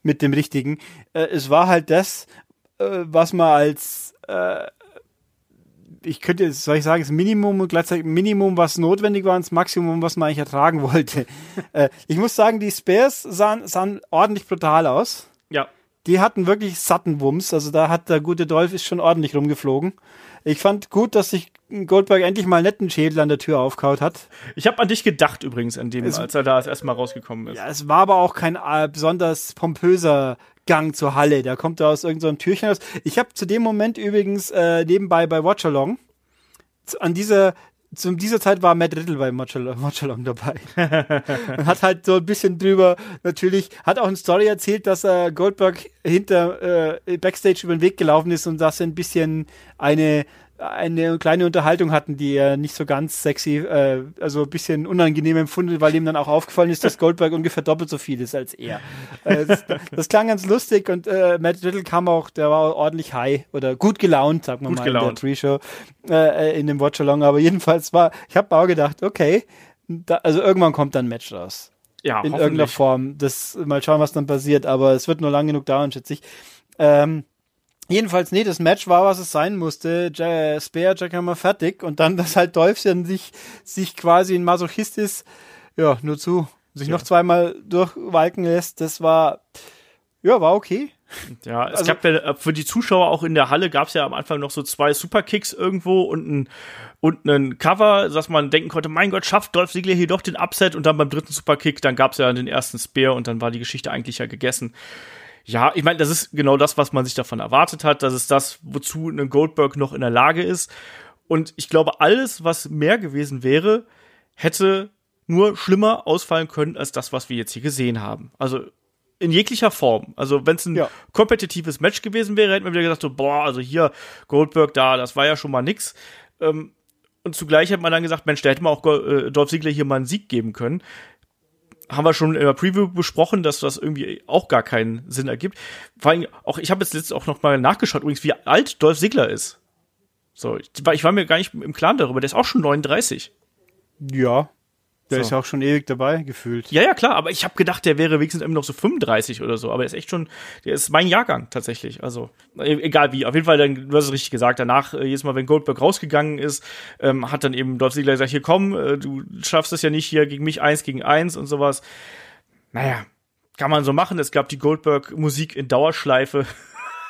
mit dem richtigen. Äh, es war halt das, äh, was man als äh, ich könnte, soll ich sagen, das Minimum und gleichzeitig Minimum, was notwendig war, und das Maximum, was man eigentlich ertragen wollte. äh, ich muss sagen, die Spares sahen, sahen ordentlich brutal aus. Die hatten wirklich satten Wumms, also da hat der gute Dolph ist schon ordentlich rumgeflogen. Ich fand gut, dass sich Goldberg endlich mal einen netten Schädel an der Tür aufkaut hat. Ich habe an dich gedacht übrigens, an dem, es, als er da das erste Mal rausgekommen ist. Ja, es war aber auch kein äh, besonders pompöser Gang zur Halle. Der kommt da aus irgendeinem so Türchen aus. Ich habe zu dem Moment übrigens äh, nebenbei bei Watchalong an dieser zu dieser Zeit war Matt Riddle bei Watchalong dabei. und hat halt so ein bisschen drüber, natürlich, hat auch eine Story erzählt, dass er Goldberg hinter äh, Backstage über den Weg gelaufen ist und dass er ein bisschen eine eine kleine Unterhaltung hatten, die er nicht so ganz sexy, äh, also ein bisschen unangenehm empfunden, weil ihm dann auch aufgefallen ist, dass Goldberg ungefähr doppelt so viel ist als er. Äh, das, das, klang ganz lustig und äh, Matt Riddle kam auch, der war ordentlich high oder gut gelaunt, sagen wir gut mal, gelaunt. in der Pre-Show, äh, äh, in dem Watch-Along, aber jedenfalls war, ich habe auch gedacht, okay, da, also irgendwann kommt dann ein Match raus. Ja, In irgendeiner Form. Das, mal schauen, was dann passiert, aber es wird nur lang genug dauern, schätze ich. Ähm, Jedenfalls, nee, das Match war, was es sein musste. J Spear, Jackhammer fertig und dann, dass halt Dolphchen sich, sich quasi in Masochist ist, ja, nur zu, sich ja. noch zweimal durchwalken lässt, das war, ja, war okay. Ja, es also, gab ja äh, für die Zuschauer auch in der Halle gab es ja am Anfang noch so zwei Superkicks irgendwo und ein und ein Cover, dass man denken konnte, mein Gott, schafft Dolph Ziggler hier doch den Upset und dann beim dritten Superkick, dann gab es ja den ersten Spear und dann war die Geschichte eigentlich ja gegessen. Ja, ich meine, das ist genau das, was man sich davon erwartet hat. Das ist das, wozu ein Goldberg noch in der Lage ist. Und ich glaube, alles, was mehr gewesen wäre, hätte nur schlimmer ausfallen können als das, was wir jetzt hier gesehen haben. Also in jeglicher Form. Also wenn es ein ja. kompetitives Match gewesen wäre, hätten wir wieder gesagt, so, boah, also hier Goldberg da, das war ja schon mal nix. Ähm, und zugleich hätte man dann gesagt, Mensch, da hätte man auch äh, Dolph Ziggler hier mal einen Sieg geben können haben wir schon in der Preview besprochen, dass das irgendwie auch gar keinen Sinn ergibt. Vor allem auch, ich habe jetzt letztens auch noch mal nachgeschaut, übrigens, wie alt Dolph Ziggler ist. So, ich war, ich war mir gar nicht im Klaren darüber, der ist auch schon 39. Ja, der so. ist ja auch schon ewig dabei, gefühlt. Ja, ja, klar, aber ich habe gedacht, der wäre wenigstens immer noch so 35 oder so, aber der ist echt schon, der ist mein Jahrgang tatsächlich. Also, e, egal wie, auf jeden Fall, dann, du hast es richtig gesagt, danach, äh, jedes Mal, wenn Goldberg rausgegangen ist, ähm, hat dann eben Dolph Ziggler gesagt, hier komm, äh, du schaffst es ja nicht hier gegen mich eins gegen eins und sowas. Naja, kann man so machen. Es gab die Goldberg-Musik in Dauerschleife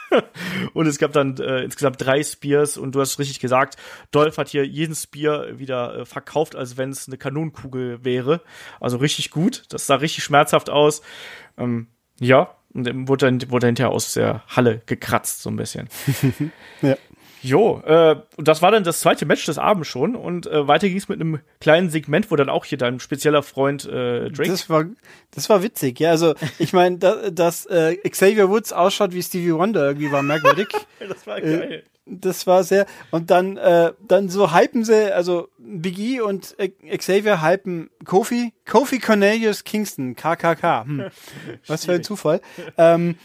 und es gab dann äh, insgesamt drei Spears und du hast richtig gesagt, Dolph hat hier jeden Spear wieder äh, verkauft, als wenn es eine Kanonenkugel wäre. Also richtig gut. Das sah richtig schmerzhaft aus. Ähm, ja, und dann wurde dann wurde hinterher aus der Halle gekratzt, so ein bisschen. ja. Jo, äh, und das war dann das zweite Match des Abends schon und äh, weiter ging es mit einem kleinen Segment, wo dann auch hier dein spezieller Freund äh, Drake. Das war, das war witzig, ja. Also ich meine, da, dass äh, Xavier Woods ausschaut wie Stevie Wonder irgendwie war merkwürdig. das war geil. Äh, das war sehr und dann äh, dann so hypen sie also Biggie und Xavier hypen Kofi Kofi Cornelius Kingston KKK hm. was für ein Zufall ähm,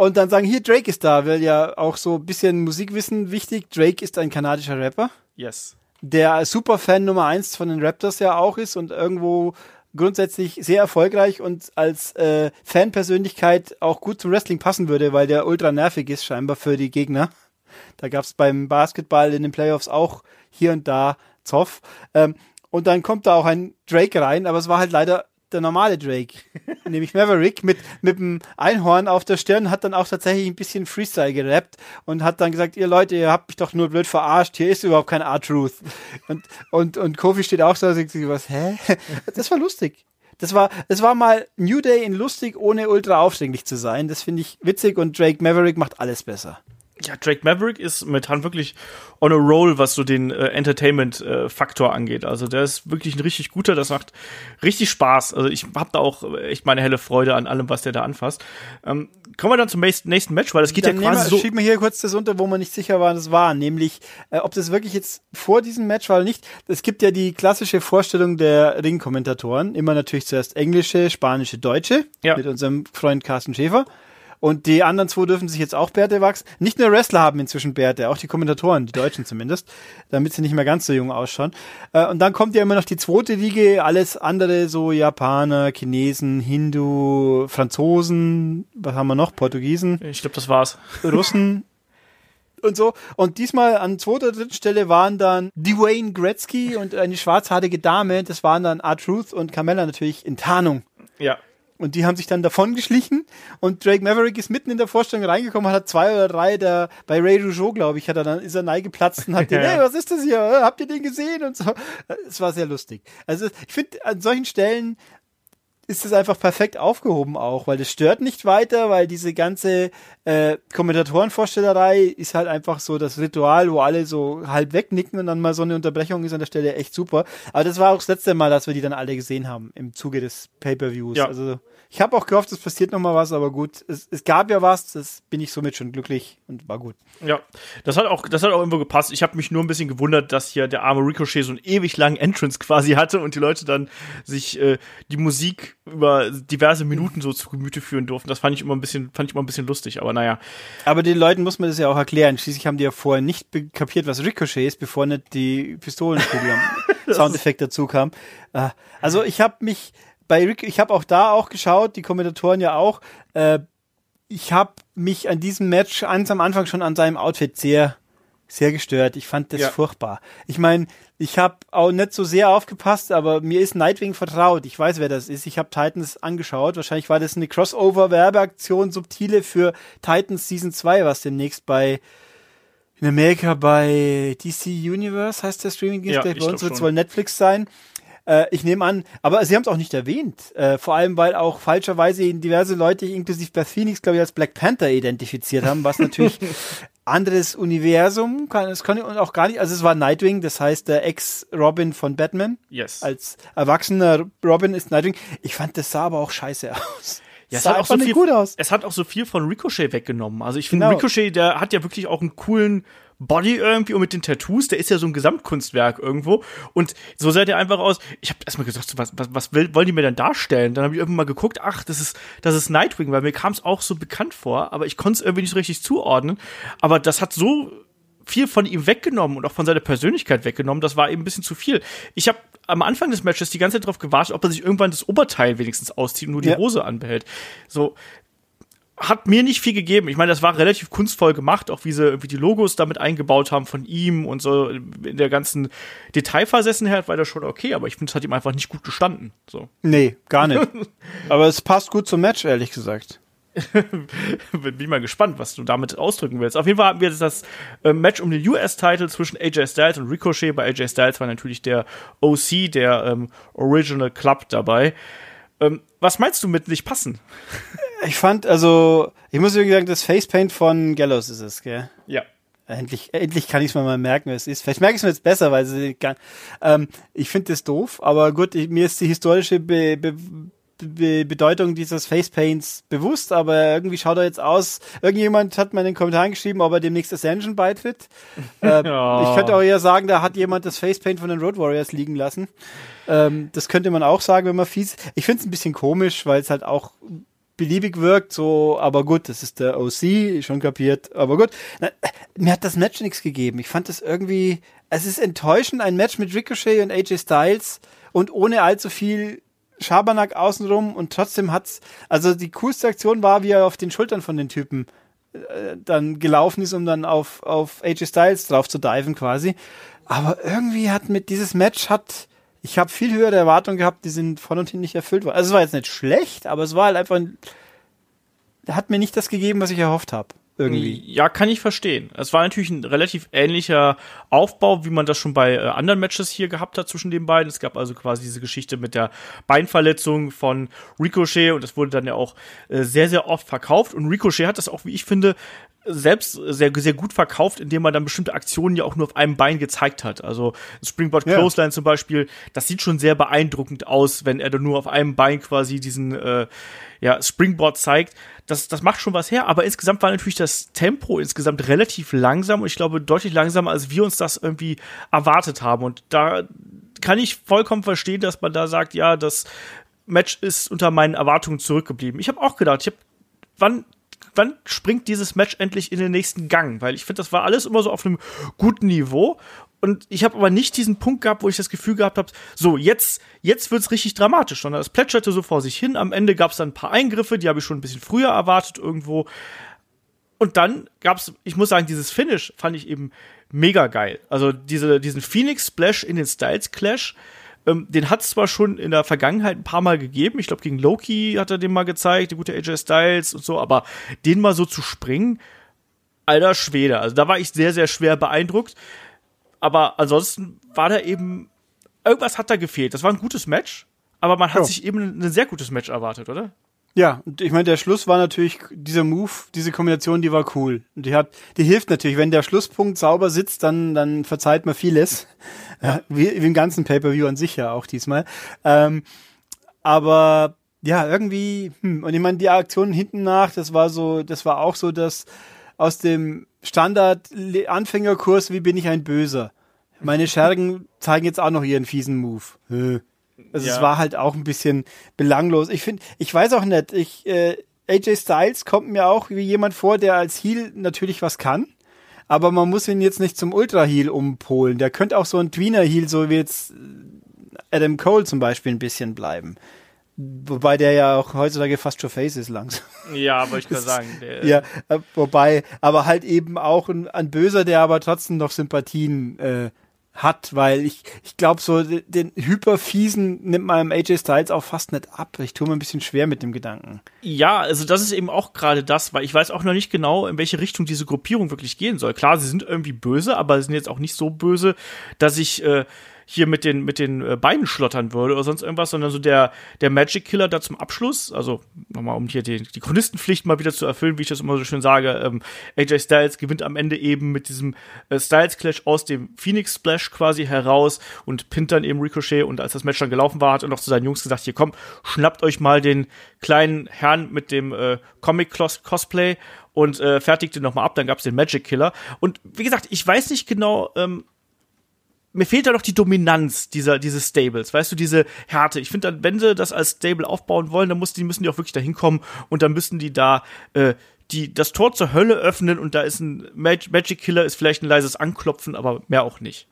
und dann sagen, hier, Drake ist da, weil ja auch so ein bisschen Musikwissen wichtig. Drake ist ein kanadischer Rapper. Yes. Der Superfan Nummer eins von den Raptors ja auch ist und irgendwo grundsätzlich sehr erfolgreich und als äh, Fanpersönlichkeit auch gut zum Wrestling passen würde, weil der ultra nervig ist scheinbar für die Gegner. Da gab es beim Basketball in den Playoffs auch hier und da Zoff. Ähm, und dann kommt da auch ein Drake rein, aber es war halt leider der normale Drake, nämlich Maverick mit, mit dem Einhorn auf der Stirn, hat dann auch tatsächlich ein bisschen Freestyle gerappt und hat dann gesagt, ihr Leute, ihr habt mich doch nur blöd verarscht, hier ist überhaupt kein R-Truth. Und, und, und Kofi steht auch so und sagt sich was, hä? Das war lustig. Das war, das war mal New Day in lustig, ohne ultra aufdringlich zu sein. Das finde ich witzig und Drake Maverick macht alles besser ja, Drake Maverick ist momentan wirklich on a roll, was so den äh, Entertainment-Faktor äh, angeht. Also der ist wirklich ein richtig guter, das macht richtig Spaß. Also ich habe da auch echt meine helle Freude an allem, was der da anfasst. Ähm, kommen wir dann zum nächsten Match, weil das geht dann ja quasi wir, so. Schieb mir hier kurz das unter, wo man nicht sicher war, das war, nämlich äh, ob das wirklich jetzt vor diesem Match war oder nicht. Es gibt ja die klassische Vorstellung der Ringkommentatoren, immer natürlich zuerst englische, spanische, deutsche, ja. mit unserem Freund Carsten Schäfer. Und die anderen zwei dürfen sich jetzt auch Bärte wachsen. Nicht nur Wrestler haben inzwischen Bärte, auch die Kommentatoren, die Deutschen zumindest, damit sie nicht mehr ganz so jung ausschauen. Äh, und dann kommt ja immer noch die zweite Liga, alles andere, so Japaner, Chinesen, Hindu, Franzosen, was haben wir noch? Portugiesen. Ich glaube, das war's. Russen und so. Und diesmal an zweiter, dritten Stelle waren dann Dwayne Gretzky und eine schwarzhaarige Dame. Das waren dann R-Truth und Carmella natürlich in Tarnung. Ja. Und die haben sich dann davon geschlichen und Drake Maverick ist mitten in der Vorstellung reingekommen, hat zwei oder drei der, bei Ray Rougeau, glaube ich, hat er dann, ist er neigeplatzt und hat den, hey, was ist das hier? Habt ihr den gesehen? Und so. Es war sehr lustig. Also, ich finde, an solchen Stellen ist es einfach perfekt aufgehoben auch, weil das stört nicht weiter, weil diese ganze äh, Kommentatorenvorstellerei ist halt einfach so das Ritual, wo alle so halb wegnicken und dann mal so eine Unterbrechung ist an der Stelle echt super. Aber das war auch das letzte Mal, dass wir die dann alle gesehen haben im Zuge des Pay-per-Views. Ja. Also ich habe auch gehofft, es passiert noch mal was, aber gut, es, es gab ja was, das bin ich somit schon glücklich und war gut. Ja, das hat auch, das hat auch irgendwo gepasst. Ich habe mich nur ein bisschen gewundert, dass hier der arme Ricochet so einen ewig langen Entrance quasi hatte und die Leute dann sich äh, die Musik über diverse Minuten so zu Gemüte führen durften. Das fand ich immer ein bisschen, fand ich immer ein bisschen lustig. Aber naja, Aber den Leuten muss man das ja auch erklären. Schließlich haben die ja vorher nicht kapiert, was Ricochet ist, bevor nicht die Pistolenkugel am Soundeffekt dazu kam. Äh, Also ich habe mich bei Rick, ich habe auch da auch geschaut, die Kommentatoren ja auch. Äh, ich habe mich an diesem Match ganz am Anfang schon an seinem Outfit sehr sehr gestört. Ich fand das Ja. furchtbar. Ich meine, ich habe auch nicht so sehr aufgepasst, aber mir ist Nightwing vertraut. Ich weiß, wer das ist. Ich habe Titans angeschaut. Wahrscheinlich war das eine Crossover-Werbeaktion, subtile für Titans Season 2, was demnächst bei in Amerika bei DC Universe heißt der Streaming-Dienst. Ja, bei uns wird es wohl Netflix sein. Äh, ich nehme an, aber sie haben es auch nicht erwähnt. Äh, vor allem, weil auch falscherweise diverse Leute, inklusive Beth Phoenix, glaube ich, als Black Panther identifiziert haben, was natürlich anderes Universum kann. Es kann und auch gar nicht. Also es war Nightwing, das heißt der Ex-Robin von Batman. yes. Als erwachsener Robin ist Nightwing. Ich fand das sah aber auch scheiße aus. Ja, es sah hat auch so viel, gut aus. Es hat auch so viel von Ricochet weggenommen. Also ich finde, Genau. Ricochet, der hat ja wirklich auch einen coolen Body irgendwie und mit den Tattoos, der ist ja so ein Gesamtkunstwerk irgendwo. Und so sah der einfach aus. Ich habe erstmal gesagt, was, was, was will, wollen die mir denn darstellen? Dann habe ich irgendwann mal geguckt, ach, das ist, das ist Nightwing, weil mir kam es auch so bekannt vor, aber ich konnte es irgendwie nicht so richtig zuordnen. Aber das hat so viel von ihm weggenommen und auch von seiner Persönlichkeit weggenommen. Das war eben ein bisschen zu viel. Ich habe am Anfang des Matches die ganze Zeit darauf gewartet, ob er sich irgendwann das Oberteil wenigstens auszieht und nur die Ja. Hose anbehält. So hat mir nicht viel gegeben. Ich meine, das war relativ kunstvoll gemacht, auch wie sie irgendwie die Logos damit eingebaut haben von ihm und so in der ganzen Detailversessenheit war das schon okay, aber ich finde, es hat ihm einfach nicht gut gestanden. So. Nee, gar nicht. aber es passt gut zum Match, ehrlich gesagt. Bin mal gespannt, was du damit ausdrücken willst. Auf jeden Fall haben wir jetzt das äh, Match um den US-Title zwischen AJ Styles und Ricochet. Bei AJ Styles war natürlich der OC, der ähm, Original Club dabei. Ähm, was meinst du mit nicht passen? Ich fand, also, ich muss wirklich sagen, das Facepaint von Gallows ist es, gell? Ja. Endlich, endlich kann ich es mir mal merken, wer es ist. Vielleicht merke ich es mir jetzt besser, weil sie gar, ähm, ich finde das doof, aber gut, ich, mir ist die historische Be, Be, Be, Bedeutung dieses Facepaints bewusst, aber irgendwie schaut er jetzt aus. Irgendjemand hat mal in den Kommentaren geschrieben, ob er demnächst Ascension beitritt. äh, Ja. Ich könnte auch eher sagen, da hat jemand das Facepaint von den Road Warriors liegen lassen. Ähm, das könnte man auch sagen, wenn man fies. Ich finde es ein bisschen komisch, weil es halt auch beliebig wirkt, so, aber gut, das ist der OC, schon kapiert, aber gut. Na, äh, mir hat das Match nichts gegeben. Ich fand das irgendwie, es ist enttäuschend, ein Match mit Ricochet und AJ Styles und ohne allzu viel Schabernack außenrum und trotzdem hat's, also die coolste Aktion war, wie er auf den Schultern von den Typen äh, dann gelaufen ist, um dann auf, auf AJ Styles drauf zu diven quasi. Aber irgendwie hat mit dieses Match hat, ich habe viel höhere Erwartungen gehabt, die sind von und hin nicht erfüllt worden. Also es war jetzt nicht schlecht, aber es war halt einfach, ein- hat mir nicht das gegeben, was ich erhofft habe. Irgendwie. Ja, kann ich verstehen. Es war natürlich ein relativ ähnlicher Aufbau, wie man das schon bei äh, anderen Matches hier gehabt hat zwischen den beiden. Es gab also quasi diese Geschichte mit der Beinverletzung von Ricochet und das wurde dann ja auch äh, sehr, sehr oft verkauft. Und Ricochet hat das auch, wie ich finde, selbst sehr, sehr gut verkauft, indem man dann bestimmte Aktionen ja auch nur auf einem Bein gezeigt hat. Also Springboard Ja. Clothesline zum Beispiel, das sieht schon sehr beeindruckend aus, wenn er dann nur auf einem Bein quasi diesen äh, ja, Springboard zeigt. Das, das macht schon was her, aber insgesamt war natürlich das Tempo insgesamt relativ langsam und ich glaube deutlich langsamer, als wir uns das irgendwie erwartet haben. Und da kann ich vollkommen verstehen, dass man da sagt, ja, das Match ist unter meinen Erwartungen zurückgeblieben. Ich habe auch gedacht, ich habe wann wann springt dieses Match endlich in den nächsten Gang? Weil ich finde, das war alles immer so auf einem guten Niveau. Und ich habe aber nicht diesen Punkt gehabt, wo ich das Gefühl gehabt habe, so, jetzt, jetzt wird's richtig dramatisch, sondern es plätscherte so vor sich hin. Am Ende gab's dann ein paar Eingriffe, die habe ich schon ein bisschen früher erwartet irgendwo. Und dann gab's, ich muss sagen, dieses Finish fand ich eben mega geil. Also diese, diesen Phoenix Splash in den Styles Clash, ähm, den hat es zwar schon in der Vergangenheit ein paar Mal gegeben. Ich glaube, gegen Loki hat er den mal gezeigt, die gute AJ Styles und so, aber den mal so zu springen, alter Schwede. Also da war ich sehr, sehr schwer beeindruckt. Aber ansonsten war da eben, irgendwas hat da gefehlt. Das war ein gutes Match, aber man hat ja. sich eben ein sehr gutes Match erwartet, oder? Ja, und ich meine, der Schluss war natürlich, dieser Move, diese Kombination, die war cool. Und die hat, die hilft natürlich, wenn der Schlusspunkt sauber sitzt, dann, dann verzeiht man vieles. Ja. Wie, wie im ganzen Pay-Per-View an sich ja auch diesmal. Ähm, aber ja, irgendwie, hm, und ich meine, die Aktion hinten nach, das war so, das war auch so, dass aus dem Standard-Anfängerkurs, wie bin ich ein Böser? Meine Schergen zeigen jetzt auch noch ihren fiesen Move. Also ja. es war halt auch ein bisschen belanglos. Ich finde, ich weiß auch nicht, ich, äh, AJ Styles kommt mir auch wie jemand vor, der als Heel natürlich was kann. Aber man muss ihn jetzt nicht zum Ultra-Heel umpolen. Der könnte auch so ein Tweener-Heel, so wie jetzt Adam Cole zum Beispiel, ein bisschen bleiben. Wobei der ja auch heutzutage fast schon Face ist langsam. Ja, aber ich kann sagen. Ja, äh, wobei, aber halt eben auch ein, ein Böser, der aber trotzdem noch Sympathien äh, hat, weil ich, ich glaube, so den hyperfiesen nimmt man im AJ Styles auch fast nicht ab. Ich tue mir ein bisschen schwer mit dem Gedanken. Ja, also das ist eben auch gerade das, weil ich weiß auch noch nicht genau, in welche Richtung diese Gruppierung wirklich gehen soll. Klar, sie sind irgendwie böse, aber sie sind jetzt auch nicht so böse, dass ich äh, hier mit den, mit den äh, Beinen schlottern würde oder sonst irgendwas, sondern so der, der Magic Killer da zum Abschluss, also nochmal, um hier die, die Chronistenpflicht mal wieder zu erfüllen, wie ich das immer so schön sage, ähm, AJ Styles gewinnt am Ende eben mit diesem äh, Styles Clash aus dem Phoenix Splash quasi heraus und pinnt dann eben Ricochet und als das Match dann gelaufen war, hat er noch zu seinen Jungs gesagt, hier komm, schnappt euch mal den kleinen Herrn mit dem äh, Comic Cosplay und äh, fertigte nochmal ab, dann gab's den Magic Killer. Und wie gesagt, ich weiß nicht genau, ähm, mir fehlt da doch die Dominanz dieser, dieses Stables, weißt du, diese Härte. Ich finde dann, wenn sie das als Stable aufbauen wollen, dann muss, die, müssen die auch wirklich da hinkommen und dann müssen die da äh, die, das Tor zur Hölle öffnen und da ist ein Mag Magic Killer, ist vielleicht ein leises Anklopfen, aber mehr auch nicht.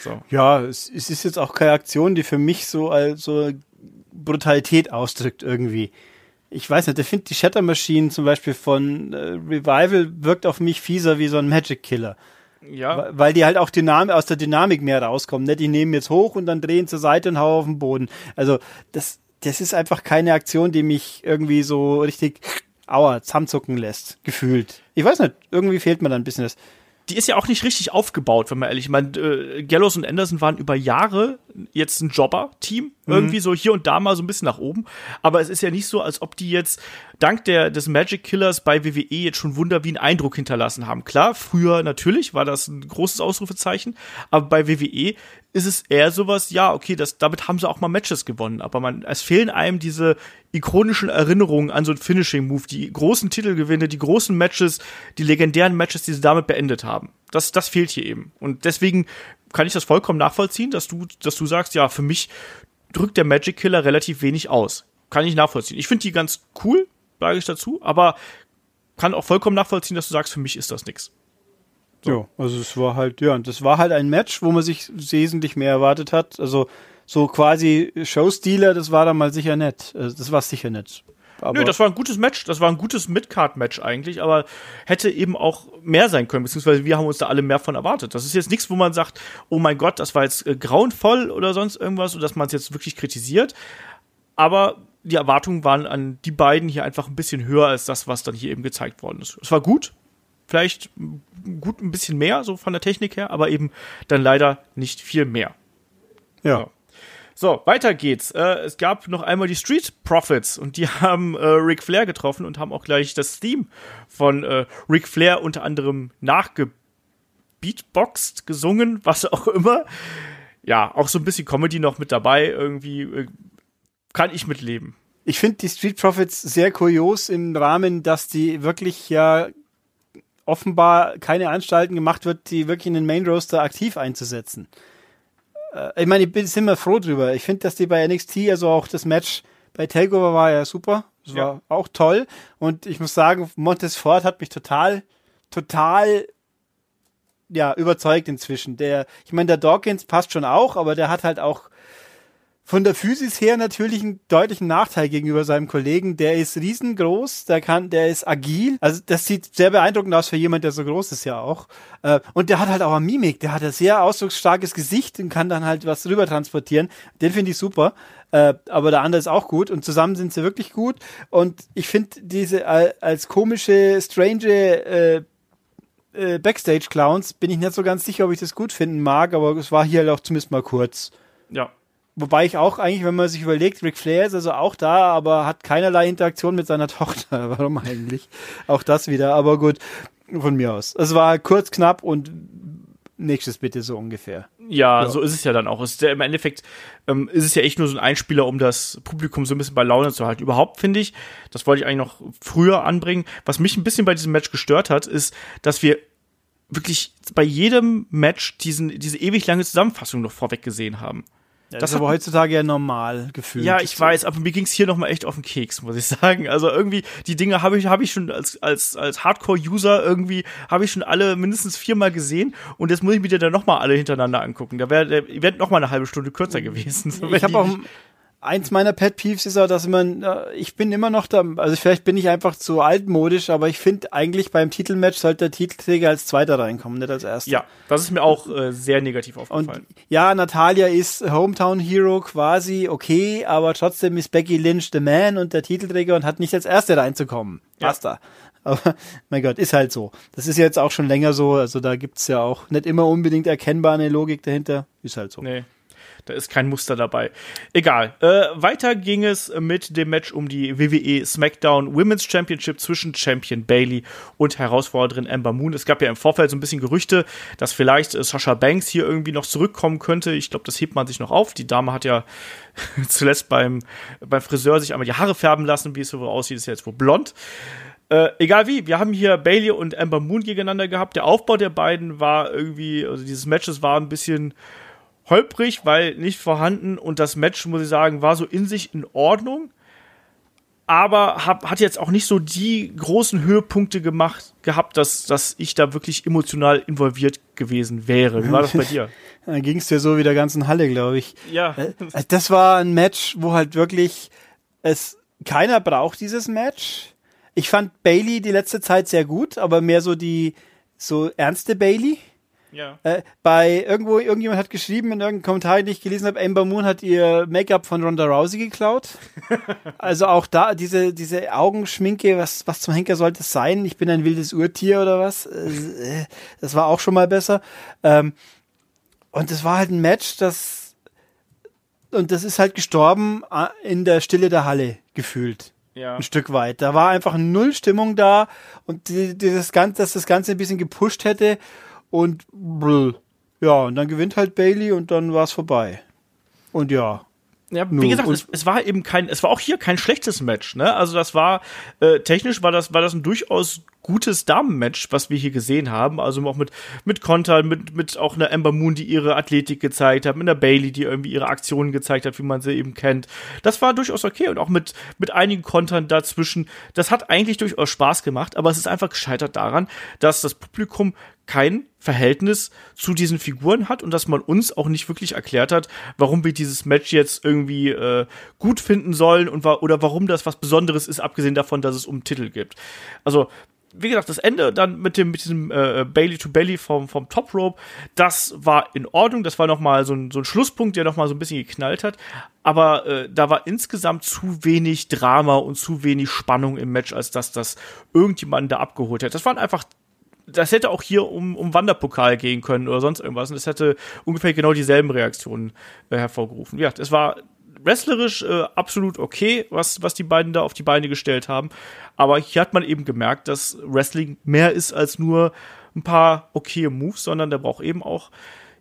So. Ja, es, es ist jetzt auch keine Aktion, die für mich so als so Brutalität ausdrückt irgendwie. Ich weiß nicht, ich finde die Shatter Machine zum Beispiel von äh, Revival wirkt auf mich fieser wie so ein Magic Killer. Ja. Weil die halt auch Dynamik, aus der Dynamik mehr rauskommen. Ne? Die nehmen jetzt hoch und dann drehen zur Seite und hauen auf den Boden. Also das, das ist einfach keine Aktion, die mich irgendwie so richtig aua, zusammenzucken lässt, gefühlt. Ich weiß nicht, irgendwie fehlt mir da ein bisschen das die ist ja auch nicht richtig aufgebaut, wenn man ehrlich. Ich meine, äh, Gallows und Anderson waren über Jahre jetzt ein Jobber-Team. Mhm. Irgendwie so hier und da mal so ein bisschen nach oben. Aber es ist ja nicht so, als ob die jetzt dank der, des Magic Killers bei WWE jetzt schon Wunder wie einen Eindruck hinterlassen haben. Klar, früher natürlich war das ein großes Ausrufezeichen. Aber bei WWE ist es eher sowas, ja, okay, das, damit haben sie auch mal Matches gewonnen. Aber man, es fehlen einem diese ikonischen Erinnerungen an so einen Finishing-Move, die großen Titelgewinne, die großen Matches, die legendären Matches, die sie damit beendet haben. Das, das fehlt hier eben. Und deswegen kann ich das vollkommen nachvollziehen, dass du, dass du sagst, ja, für mich drückt der Magic Killer relativ wenig aus. Kann ich nachvollziehen. Ich finde die ganz cool, sage ich dazu, aber kann auch vollkommen nachvollziehen, dass du sagst, für mich ist das nix. So. Ja, also es war halt, ja, das war halt ein Match, wo man sich wesentlich mehr erwartet hat. Also so quasi Showstealer, das war da mal sicher nett. Also das war sicher nett. Aber Nö, das war ein gutes Match, das war ein gutes Midcard-Match eigentlich, aber hätte eben auch mehr sein können, beziehungsweise wir haben uns da alle mehr von erwartet. Das ist jetzt nichts, wo man sagt, oh mein Gott, das war jetzt äh, grauenvoll oder sonst irgendwas, und dass man es jetzt wirklich kritisiert. Aber die Erwartungen waren an die beiden hier einfach ein bisschen höher als das, was dann hier eben gezeigt worden ist. Es war gut, vielleicht gut ein bisschen mehr, so von der Technik her, aber eben dann leider nicht viel mehr. Ja. So. So, weiter geht's. Äh, es gab noch einmal die Street Profits und die haben äh, Ric Flair getroffen und haben auch gleich das Theme von äh, Ric Flair unter anderem nachgebeatboxt, gesungen, was auch immer. Ja, auch so ein bisschen Comedy noch mit dabei. Irgendwie äh, kann ich mitleben. Ich finde die Street Profits sehr kurios im Rahmen, dass die wirklich ja offenbar keine Anstalten gemacht wird, die wirklich in den Main Roaster aktiv einzusetzen äh, ich meine, ich bin immer froh drüber. Ich finde, dass die bei NXT, also auch das Match bei Takeover war ja super. Das Ja. war auch toll. Und ich muss sagen, Montes Ford hat mich total, total ja, überzeugt inzwischen. Der, ich meine, der Dawkins passt schon auch, aber der hat halt auch von der Physis her natürlich einen deutlichen Nachteil gegenüber seinem Kollegen. Der ist riesengroß, der kann, der ist agil. Also das sieht sehr beeindruckend aus für jemand, der so groß ist ja auch. Äh, Und der hat halt auch eine Mimik. Der hat ein sehr ausdrucksstarkes Gesicht und kann dann halt was rüber transportieren. Den finde ich super. Äh, aber der andere ist auch gut und zusammen sind sie wirklich gut. Und ich finde diese äh, als komische, strange Backstage-Clowns bin ich nicht so ganz sicher, ob ich das gut finden mag, aber es war hier halt auch zumindest mal kurz. Ja. Wobei ich auch eigentlich, wenn man sich überlegt, Ric Flair ist also auch da, aber hat keinerlei Interaktion mit seiner Tochter. Warum eigentlich? Auch das wieder, aber gut, von mir aus. Es war kurz, knapp und nächstes bitte so ungefähr. Ja, Ja. so ist es ja dann auch. Es ist ja, Im Endeffekt ähm, ist es ja echt nur so ein Einspieler, um das Publikum so ein bisschen bei Laune zu halten. Überhaupt finde ich, das wollte ich eigentlich noch früher anbringen, was mich ein bisschen bei diesem Match gestört hat, ist, dass wir wirklich bei jedem Match diesen, diese ewig lange Zusammenfassung noch vorweg gesehen haben. Das, Das ist aber heutzutage ja normal gefühlt. Ja, ich weiß, aber mir ging's hier noch mal echt auf den Keks, muss ich sagen. Also irgendwie die Dinge habe ich habe ich schon als als als Hardcore-User irgendwie habe ich schon alle mindestens viermal gesehen und jetzt muss ich mir die dann noch mal alle hintereinander angucken. Da wäre der Event noch mal eine halbe Stunde kürzer gewesen. So, Ich habe auch eins meiner Pet Peeves ist auch, dass man, äh, ich bin immer noch da, also vielleicht bin ich einfach zu altmodisch, aber ich finde eigentlich beim Titelmatch sollte der Titelträger als Zweiter reinkommen, nicht als Erster. ja, das ist mir auch äh, sehr negativ Und aufgefallen. ja, Natalia ist Hometown Hero quasi okay, aber trotzdem ist Becky Lynch the Man und der Titelträger und hat nicht als Erste reinzukommen. Ja. Basta. Aber mein Gott, ist halt so. Das ist jetzt auch schon länger so, also da gibt's ja auch nicht immer unbedingt erkennbar eine Logik dahinter. Ist halt so. Nee. Da ist kein Muster dabei. Egal. Äh, weiter ging es mit dem Match um die WWE SmackDown Women's Championship zwischen Champion Bailey und Herausforderin Ember Moon. Es gab ja im Vorfeld so ein bisschen Gerüchte, dass vielleicht äh, Sasha Banks hier irgendwie noch zurückkommen könnte. Ich glaube, das hebt man sich noch auf. Die Dame hat ja zuletzt beim, beim Friseur sich einmal die Haare färben lassen. Wie es so aussieht, ist ja jetzt wohl blond. Äh, egal wie, wir haben hier Bailey und Ember Moon gegeneinander gehabt. Der Aufbau der beiden war irgendwie, also dieses Matches war ein bisschen holprig, weil nicht vorhanden und das Match, muss ich sagen, war so in sich in Ordnung, aber hab, hat jetzt auch nicht so die großen Höhepunkte gemacht gehabt, dass, dass ich da wirklich emotional involviert gewesen wäre. Wie war das bei dir? Dann ging's dir so wie der ganzen Halle, glaube ich. Ja, Äh, Das war ein Match, wo halt wirklich es keiner braucht dieses Match. Ich fand Bailey die letzte Zeit sehr gut, aber mehr so die so ernste Bailey. Ja. Äh, bei irgendwo irgendjemand hat geschrieben in irgendeinem Kommentar, den ich gelesen habe, Amber Moon hat ihr Make-up von Ronda Rousey geklaut. also auch da diese diese Augenschminke, was was zum Henker sollte es sein? Ich bin ein wildes Urtier oder was? Äh, Das war auch schon mal besser. Ähm, und das war halt ein Match, das und das ist halt gestorben äh, in der Stille der Halle gefühlt ja. ein Stück weit. Da war einfach null Stimmung da und die, Ganze, dass das Ganze ein bisschen gepusht hätte und brr. ja, und dann gewinnt halt Bailey und dann war es vorbei. Und ja, Ja, wie gesagt, und- es, es war eben kein, es war auch hier kein schlechtes Match, ne? Also das war äh, technisch war das war das ein durchaus gutes Damenmatch, was wir hier gesehen haben. Also auch mit mit Kontern, mit mit auch einer Ember Moon, die ihre Athletik gezeigt hat, mit einer Bailey, die irgendwie ihre Aktionen gezeigt hat, wie man sie eben kennt. Das war durchaus okay und auch mit mit einigen Kontern dazwischen. Das hat eigentlich durchaus Spaß gemacht, aber es ist einfach gescheitert daran, dass das Publikum kein Verhältnis zu diesen Figuren hat und dass man uns auch nicht wirklich erklärt hat, warum wir dieses Match jetzt irgendwie äh, gut finden sollen und wa oder warum das was Besonderes ist, abgesehen davon, dass es um Titel gibt. Also wie gesagt, das Ende dann mit dem mit diesem äh, Bailey to Bailey vom vom Top Rope, das war in Ordnung. Das war noch so ein, so ein Schlusspunkt, der noch so ein bisschen geknallt hat. Aber äh, da war insgesamt zu wenig Drama und zu wenig Spannung im Match, als dass das irgendjemanden da abgeholt hätte. Das waren einfach das hätte auch hier um, um Wanderpokal gehen können oder sonst irgendwas. Und es hätte ungefähr genau dieselben Reaktionen äh, hervorgerufen. Ja, es war wrestlerisch äh, absolut okay, was, was die beiden da auf die Beine gestellt haben. Aber hier hat man eben gemerkt, dass Wrestling mehr ist als nur ein paar okaye Moves, sondern der braucht eben auch,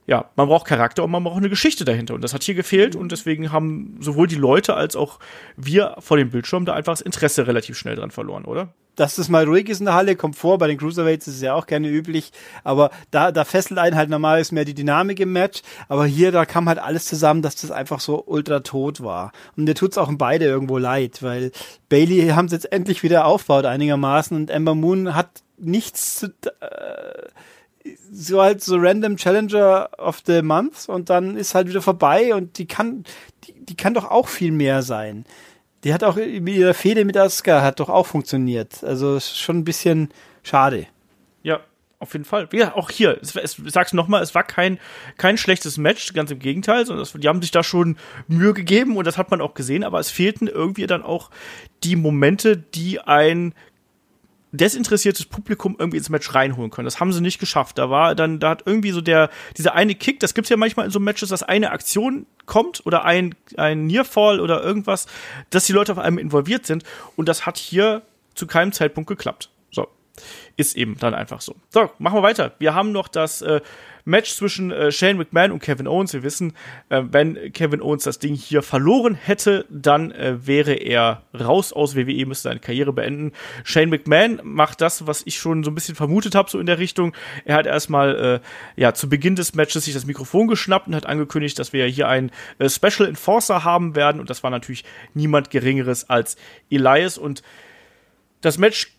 ja, man braucht Charakter und man braucht eine Geschichte dahinter. Und das hat hier gefehlt und deswegen haben sowohl die Leute als auch wir vor dem Bildschirm da einfach das Interesse relativ schnell dran verloren, oder? Dass es mal ruhig ist in der Halle, kommt vor. Bei den Cruiserweights ist es ja auch gerne üblich. Aber da, da fesselt einen halt normalerweise mehr die Dynamik im Match. Aber hier, da kam halt alles zusammen, dass das einfach so ultra tot war. Und mir tut's auch in beide irgendwo leid, weil Bailey haben es jetzt endlich wieder aufbaut einigermaßen und Ember Moon hat nichts zu, äh, so halt so random Challenger of the Month und dann ist halt wieder vorbei und die kann, die, die kann doch auch viel mehr sein. Die hat auch mit ihrer Fehde mit Asuka hat doch auch funktioniert. Also schon ein bisschen schade. Ja, auf jeden Fall. Ja, auch hier, es, es, sag's nochmal, es war kein, kein schlechtes Match, ganz im Gegenteil, sondern es, die haben sich da schon Mühe gegeben und das hat man auch gesehen, aber es fehlten irgendwie dann auch die Momente, die ein desinteressiertes Publikum irgendwie ins Match reinholen können. Das haben sie nicht geschafft. Da war dann, da hat irgendwie so der, dieser eine Kick, das gibt's ja manchmal in so Matches, dass eine Aktion kommt oder ein, ein Nearfall oder irgendwas, dass die Leute auf einmal involviert sind. Und das hat hier zu keinem Zeitpunkt geklappt. Ist eben dann einfach so. So, machen wir weiter. Wir haben noch das äh, Match zwischen äh, Shane McMahon und Kevin Owens. Wir wissen, äh, wenn Kevin Owens das Ding hier verloren hätte, dann äh, wäre er raus aus WWE, müsste seine Karriere beenden. Shane McMahon macht das, was ich schon so ein bisschen vermutet habe, so in der Richtung. Er hat erstmal äh, ja zu Beginn des Matches sich das Mikrofon geschnappt und hat angekündigt, dass wir hier einen äh, Special Enforcer haben werden. Und das war natürlich niemand Geringeres als Elias. Und das Match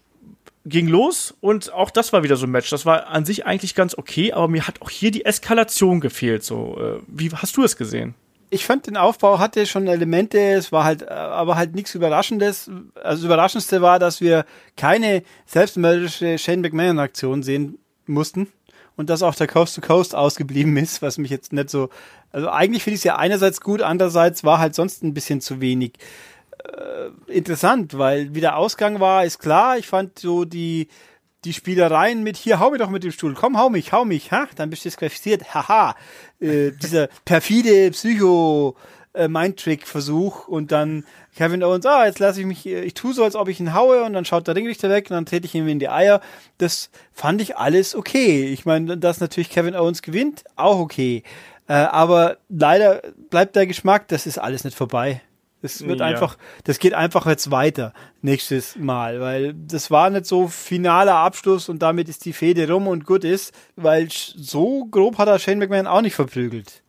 ging los und auch das war wieder so ein Match. Das war an sich eigentlich ganz okay, aber mir hat auch hier die Eskalation gefehlt. So, äh, wie hast du es gesehen? Ich fand den Aufbau hatte schon Elemente, es war halt, äh, aber halt nichts Überraschendes. Also das Überraschendste war, dass wir keine selbstmörderische Shane McMahon Aktion sehen mussten und dass auch der Coast to Coast ausgeblieben ist, was mich jetzt nicht so, also eigentlich finde ich es ja einerseits gut, andererseits war halt sonst ein bisschen zu wenig äh, interessant, weil wie der Ausgang war, ist klar. Ich fand so die, die Spielereien mit hier, hau mich doch mit dem Stuhl, komm, hau mich, hau mich, ha, dann bist du disqualifiziert, haha. Äh, dieser perfide Psycho- äh, Mindtrick-Versuch und dann Kevin Owens, ah, jetzt lasse ich mich, ich tue so, als ob ich ihn haue und dann schaut der Ringrichter weg und dann trete ich ihm in die Eier. Das fand ich alles okay. Ich meine, dass natürlich Kevin Owens gewinnt, auch okay. Äh, aber leider bleibt der Geschmack, das ist alles nicht vorbei. Es wird ja. einfach, das geht einfach jetzt weiter nächstes Mal, weil das war nicht so finaler Abschluss und damit ist die Fehde rum und gut ist, weil so grob hat er Shane McMahon auch nicht verprügelt.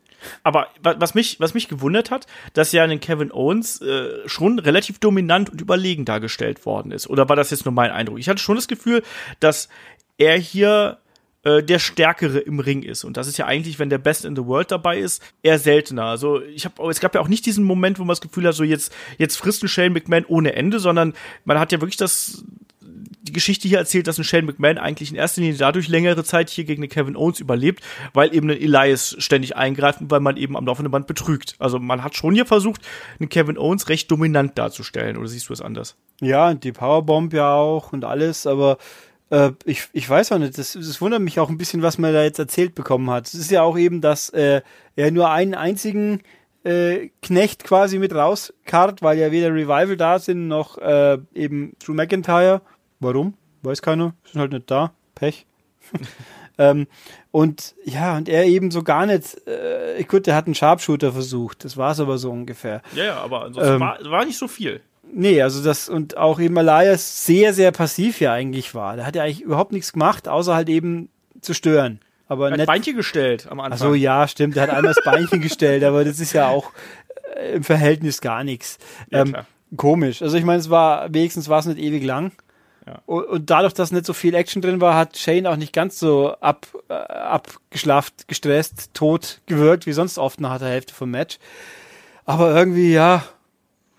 Aber was mich, was mich gewundert hat, dass ja ein Kevin Owens äh, schon relativ dominant und überlegen dargestellt worden ist. Oder war das jetzt nur mein Eindruck? Ich hatte schon das Gefühl, dass er hier äh, der Stärkere im Ring ist. Und das ist ja eigentlich, wenn der Best in the World dabei ist, eher seltener. Also ich habe, es gab ja auch nicht diesen Moment, wo man das Gefühl hat, so jetzt, jetzt frisst ein Shane McMahon ohne Ende, sondern man hat ja wirklich das, die Geschichte hier erzählt, dass ein Shane McMahon eigentlich in erster Linie dadurch längere Zeit hier gegen den Kevin Owens überlebt, weil eben ein Elias ständig eingreift und weil man eben am laufenden Band betrügt. Also man hat schon hier versucht, einen Kevin Owens recht dominant darzustellen. Oder siehst du es anders? Ja, und die Powerbomb ja auch und alles, aber äh, ich, ich weiß auch nicht, das, das wundert mich auch ein bisschen, was man da jetzt erzählt bekommen hat. Es ist ja auch eben, dass äh, er nur einen einzigen äh, Knecht quasi mit rauskarrt, weil ja weder Revival da sind, noch äh, eben Drew McIntyre. Warum? Weiß keiner. Sind halt nicht da. Pech. ähm, und ja, und er eben so gar nicht, äh, gut, der hat einen Sharpshooter versucht, das war es aber so ungefähr. Ja, ja, aber ansonsten ähm, war, war nicht so viel. Nee, also das und auch eben Elias sehr, sehr passiv ja eigentlich war. Der hat ja eigentlich überhaupt nichts gemacht, außer halt eben zu stören. Aber er hat Beinchen gestellt am Anfang. Ach so, ja, stimmt. Er hat einmal das Beinchen gestellt, aber das ist ja auch äh, im Verhältnis gar nichts. Ja, ähm, komisch. Also ich meine, es war, wenigstens war es nicht ewig lang. Ja. Und, und, dadurch, dass nicht so viel Action drin war, hat Shane auch nicht ganz so ab, äh, abgeschlafft, gestresst, tot gewirkt, wie sonst oft nach der Hälfte vom Match. Aber irgendwie, ja,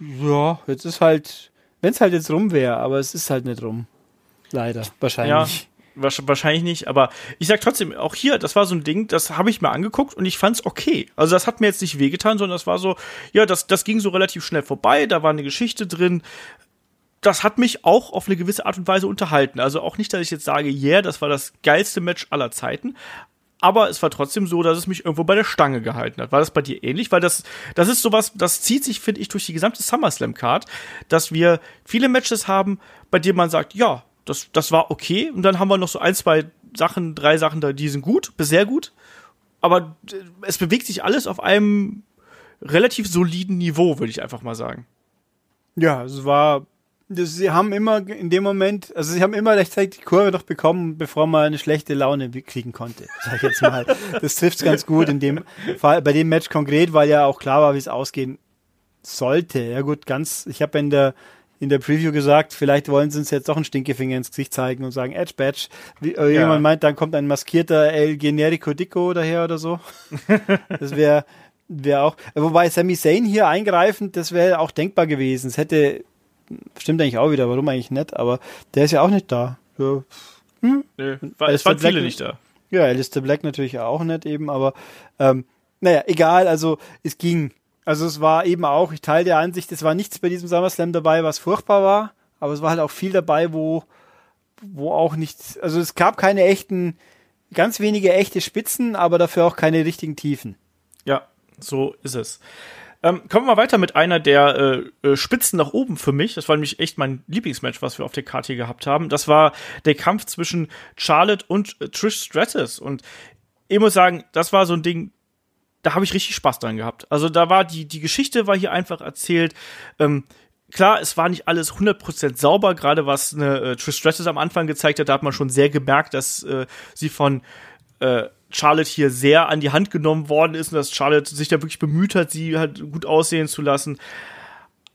ja, jetzt ist halt, wenn es halt jetzt rum wäre, aber es ist halt nicht rum. Leider, wahrscheinlich. Ja, wahrscheinlich nicht, aber ich sag trotzdem, auch hier, das war so ein Ding, das habe ich mir angeguckt und ich fand's okay. Also das hat mir jetzt nicht wehgetan, sondern das war so, ja, das, das ging so relativ schnell vorbei, da war eine Geschichte drin. Das hat mich auch auf eine gewisse Art und Weise unterhalten. Also auch nicht, dass ich jetzt sage, yeah, das war das geilste Match aller Zeiten, aber es war trotzdem so, dass es mich irgendwo bei der Stange gehalten hat. War das bei dir ähnlich? Weil das, das ist sowas, das zieht sich, finde ich, durch die gesamte SummerSlam-Card, dass wir viele Matches haben, bei denen man sagt, ja, das, das war okay. Und dann haben wir noch so ein, zwei Sachen, drei Sachen da, die sind gut, bis sehr gut. Aber äh, es bewegt sich alles auf einem relativ soliden Niveau, würde ich einfach mal sagen. Ja, es war sie haben immer in dem Moment, also sie haben immer rechtzeitig die Kurve noch bekommen, bevor man eine schlechte Laune kriegen konnte, sag ich jetzt mal. das trifft ganz gut in dem Fall, bei dem Match konkret, weil ja auch klar war, wie es ausgehen sollte. Ja gut, ganz, ich habe in der in der Preview gesagt, vielleicht wollen sie uns jetzt doch einen Stinkefinger ins Gesicht zeigen und sagen, Edge Badge. Wie, äh, ja. Jemand meint, dann kommt ein maskierter El Generico Dico daher oder so. das wäre wär auch, wobei Sami Zayn hier eingreifend, das wäre auch denkbar gewesen. Es hätte, stimmt eigentlich auch wieder, warum eigentlich nicht, aber der ist ja auch nicht da. So, hm? Nee, war, es waren viele nicht da. Ja, Alistair Black natürlich auch nicht eben, aber ähm, naja, egal, also es ging. Also es war eben auch, ich teile der Ansicht, es war nichts bei diesem SummerSlam dabei, was furchtbar war, aber es war halt auch viel dabei, wo, wo auch nichts, also es gab keine echten, ganz wenige echte Spitzen, aber dafür auch keine richtigen Tiefen. Ja, so ist es. Ähm, kommen wir mal weiter mit einer der äh, äh, Spitzen nach oben für mich. Das war nämlich echt mein Lieblingsmatch, was wir auf der Karte gehabt haben. Das war der Kampf zwischen Charlotte und äh, Trish Stratus. Und ich muss sagen, das war so ein Ding, da habe ich richtig Spaß dran gehabt. Also da war die, die Geschichte war hier einfach erzählt. Ähm, klar, es war nicht alles 100% sauber, gerade was eine äh, Trish Stratus am Anfang gezeigt hat, da hat man schon sehr gemerkt, dass äh, sie von äh, Charlotte hier sehr an die Hand genommen worden ist und dass Charlotte sich da wirklich bemüht hat, sie halt gut aussehen zu lassen.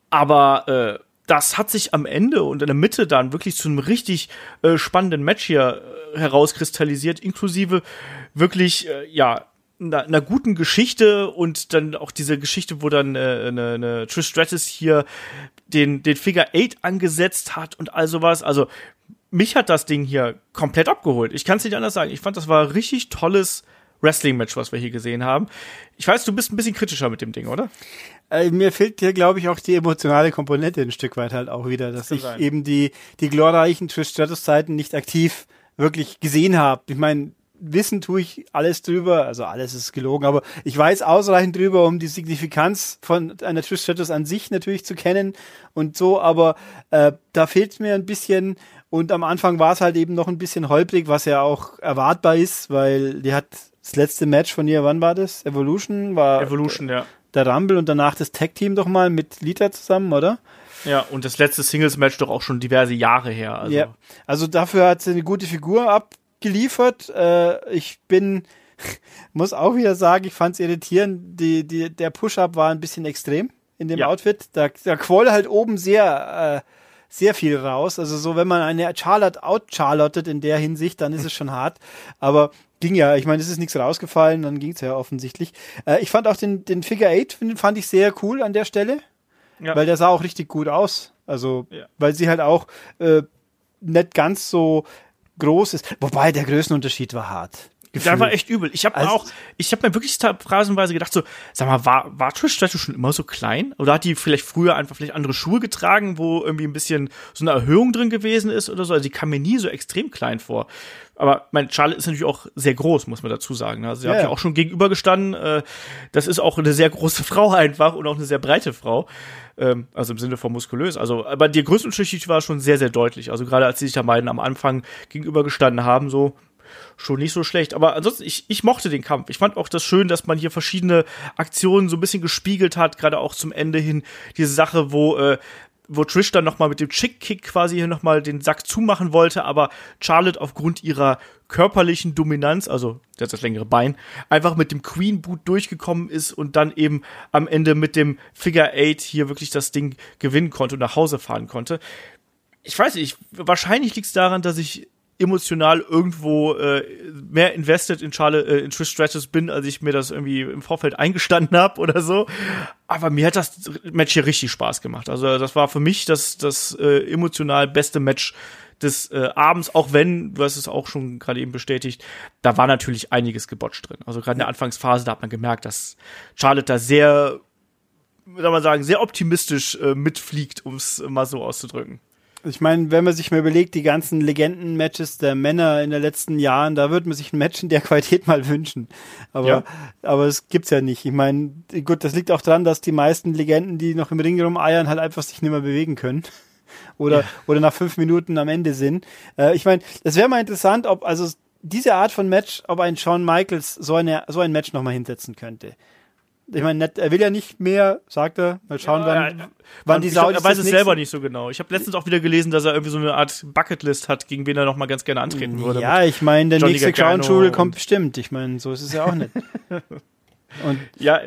Aber äh, das hat sich am Ende und in der Mitte dann wirklich zu einem richtig äh, spannenden Match hier äh, herauskristallisiert, inklusive wirklich, äh, ja, einer, einer guten Geschichte und dann auch diese Geschichte, wo dann äh, eine, eine Trish Stratus hier den, den Figure 8 angesetzt hat und all sowas. Also mich hat das Ding hier komplett abgeholt. Ich kann es nicht anders sagen. Ich fand, das war ein richtig tolles Wrestling-Match, was wir hier gesehen haben. Ich weiß, du bist ein bisschen kritischer mit dem Ding, oder? Äh, mir fehlt hier, glaube ich, auch die emotionale Komponente ein Stück weit halt auch wieder, dass das ich sein. eben die, die glorreichen Trish Stratus-Zeiten nicht aktiv wirklich gesehen habe. Ich meine, wissen tue ich alles drüber, also alles ist gelogen, aber ich weiß ausreichend drüber, um die Signifikanz von einer Trish Stratus an sich natürlich zu kennen und so, aber äh, da fehlt mir ein bisschen und am Anfang war es halt eben noch ein bisschen holprig, was ja auch erwartbar ist, weil die hat das letzte Match von ihr, wann war das? Evolution war Evolution, ja. Der Rumble und danach das Tag Team doch mal mit Lita zusammen, oder? Ja, und das letzte Singles-Match doch auch schon diverse Jahre her. Also. Ja, also dafür hat sie eine gute Figur ab, geliefert. Äh, ich bin, muss auch wieder sagen, ich fand es irritierend. Die, die, der Push-Up war ein bisschen extrem in dem ja. Outfit. Da, da quoll halt oben sehr, äh, sehr viel raus. Also so, wenn man eine Charlotte out-Charlottet in der Hinsicht, dann ist es schon hart. Aber ging ja. Ich meine, es ist nichts rausgefallen, dann ging es ja offensichtlich. Äh, ich fand auch den, den Figure 8 fand ich sehr cool an der Stelle. Ja. Weil der sah auch richtig gut aus. Also, ja. weil sie halt auch äh, nicht ganz so groß ist. Wobei der Größenunterschied war hart. Gefühl. Der war echt übel. Ich habe also, auch, ich habe mir wirklich phrasenweise gedacht, so, sag mal, war, war Trish Stratus schon immer so klein? Oder hat die vielleicht früher einfach vielleicht andere Schuhe getragen, wo irgendwie ein bisschen so eine Erhöhung drin gewesen ist oder so? Also die kam mir nie so extrem klein vor. Aber mein Charlotte ist natürlich auch sehr groß, muss man dazu sagen. Ne? Also sie ja, hat ja auch schon gegenübergestanden. Äh, das ist auch eine sehr große Frau einfach und auch eine sehr breite Frau. Ähm, also im Sinne von muskulös. Also, aber die Größenunterschied war schon sehr, sehr deutlich. Also gerade als sie sich da beiden am Anfang gegenübergestanden haben, so schon nicht so schlecht. Aber ansonsten, ich, ich mochte den Kampf. Ich fand auch das schön, dass man hier verschiedene Aktionen so ein bisschen gespiegelt hat, gerade auch zum Ende hin. Diese Sache, wo äh, wo Trish dann nochmal mit dem Chick-Kick quasi hier nochmal den Sack zumachen wollte, aber Charlotte aufgrund ihrer körperlichen Dominanz, also das, das längere Bein, einfach mit dem Queen Boot durchgekommen ist und dann eben am Ende mit dem Figure Eight hier wirklich das Ding gewinnen konnte und nach Hause fahren konnte. Ich weiß nicht, wahrscheinlich liegt es daran, dass ich emotional irgendwo äh, mehr invested in Charlotte, äh, in Trish Stratus bin, als ich mir das irgendwie im Vorfeld eingestanden habe oder so. Aber mir hat das Match hier richtig Spaß gemacht. Also das war für mich das, das äh, emotional beste Match des äh, Abends, auch wenn, du hast es auch schon gerade eben bestätigt, da war natürlich einiges gebotcht drin. Also gerade in der Anfangsphase, da hat man gemerkt, dass Charlotte da sehr, soll man sagen, sehr optimistisch äh, mitfliegt, um es mal so auszudrücken. Ich meine, wenn man sich mal überlegt, die ganzen Legenden-Matches der Männer in den letzten Jahren, da würde man sich ein Match in der Qualität mal wünschen. Aber, ja. aber es gibt's ja nicht. Ich meine, gut, das liegt auch daran, dass die meisten Legenden, die noch im Ring rumeiern, halt einfach sich nicht mehr bewegen können. Oder, ja. oder nach fünf Minuten am Ende sind. Äh, ich meine, es wäre mal interessant, ob, also diese Art von Match, ob ein Shawn Michaels so eine, so ein Match nochmal hinsetzen könnte. Ich meine, er will ja nicht mehr, sagt er. Mal schauen, Ja, wann, ja, wann die Saudis er weiß es selber nicht so genau. Ich habe letztens auch wieder gelesen, dass er irgendwie so eine Art Bucketlist hat, gegen wen er noch mal ganz gerne antreten würde. Ja, ich meine, der Johnny nächste und- kommt bestimmt. Ich meine, so ist es ja auch nicht. und, ja,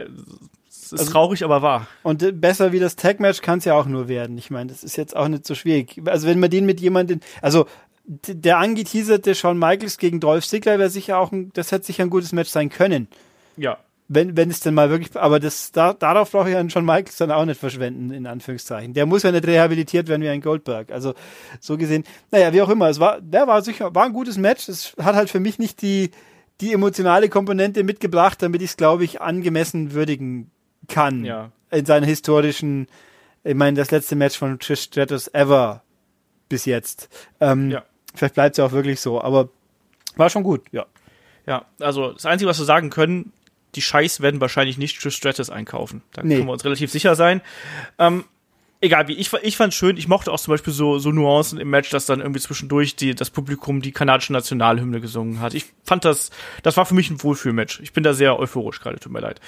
es ist Also- traurig, aber wahr. und äh, besser wie das Tag-Match kann es ja auch nur werden. Ich meine, das ist jetzt auch nicht so schwierig. Also wenn man den mit jemandem, also der angeteaserte Shawn Michaels gegen Dolph Ziggler wäre sicher auch ein, das hätte sicher ein gutes Match sein können. Ja. Wenn, wenn es denn mal wirklich, aber das, da, darauf brauche ich einen Shawn Michaels dann auch nicht verschwenden, in Anführungszeichen. Der muss ja nicht rehabilitiert werden wie ein Goldberg. Also, so gesehen, naja, wie auch immer, es war, der war sicher, war ein gutes Match. Es hat halt für mich nicht die, die emotionale Komponente mitgebracht, damit ich es, glaube ich, angemessen würdigen kann. Ja. In seiner historischen, ich meine, das letzte Match von Trish Stratus ever bis jetzt. Ähm, Ja. Vielleicht bleibt es ja auch wirklich so, aber war schon gut, ja. Ja, also das Einzige, was wir sagen können, die Scheiß werden wahrscheinlich nicht Trish Stratus einkaufen. Da Nee. können wir uns relativ sicher sein. Ähm, egal wie, ich, ich fand schön, ich mochte auch zum Beispiel so, so Nuancen im Match, dass dann irgendwie zwischendurch die, das Publikum die kanadische Nationalhymne gesungen hat. Ich fand das, das war für mich ein Wohlfühlmatch. Ich bin da sehr euphorisch gerade, tut mir leid.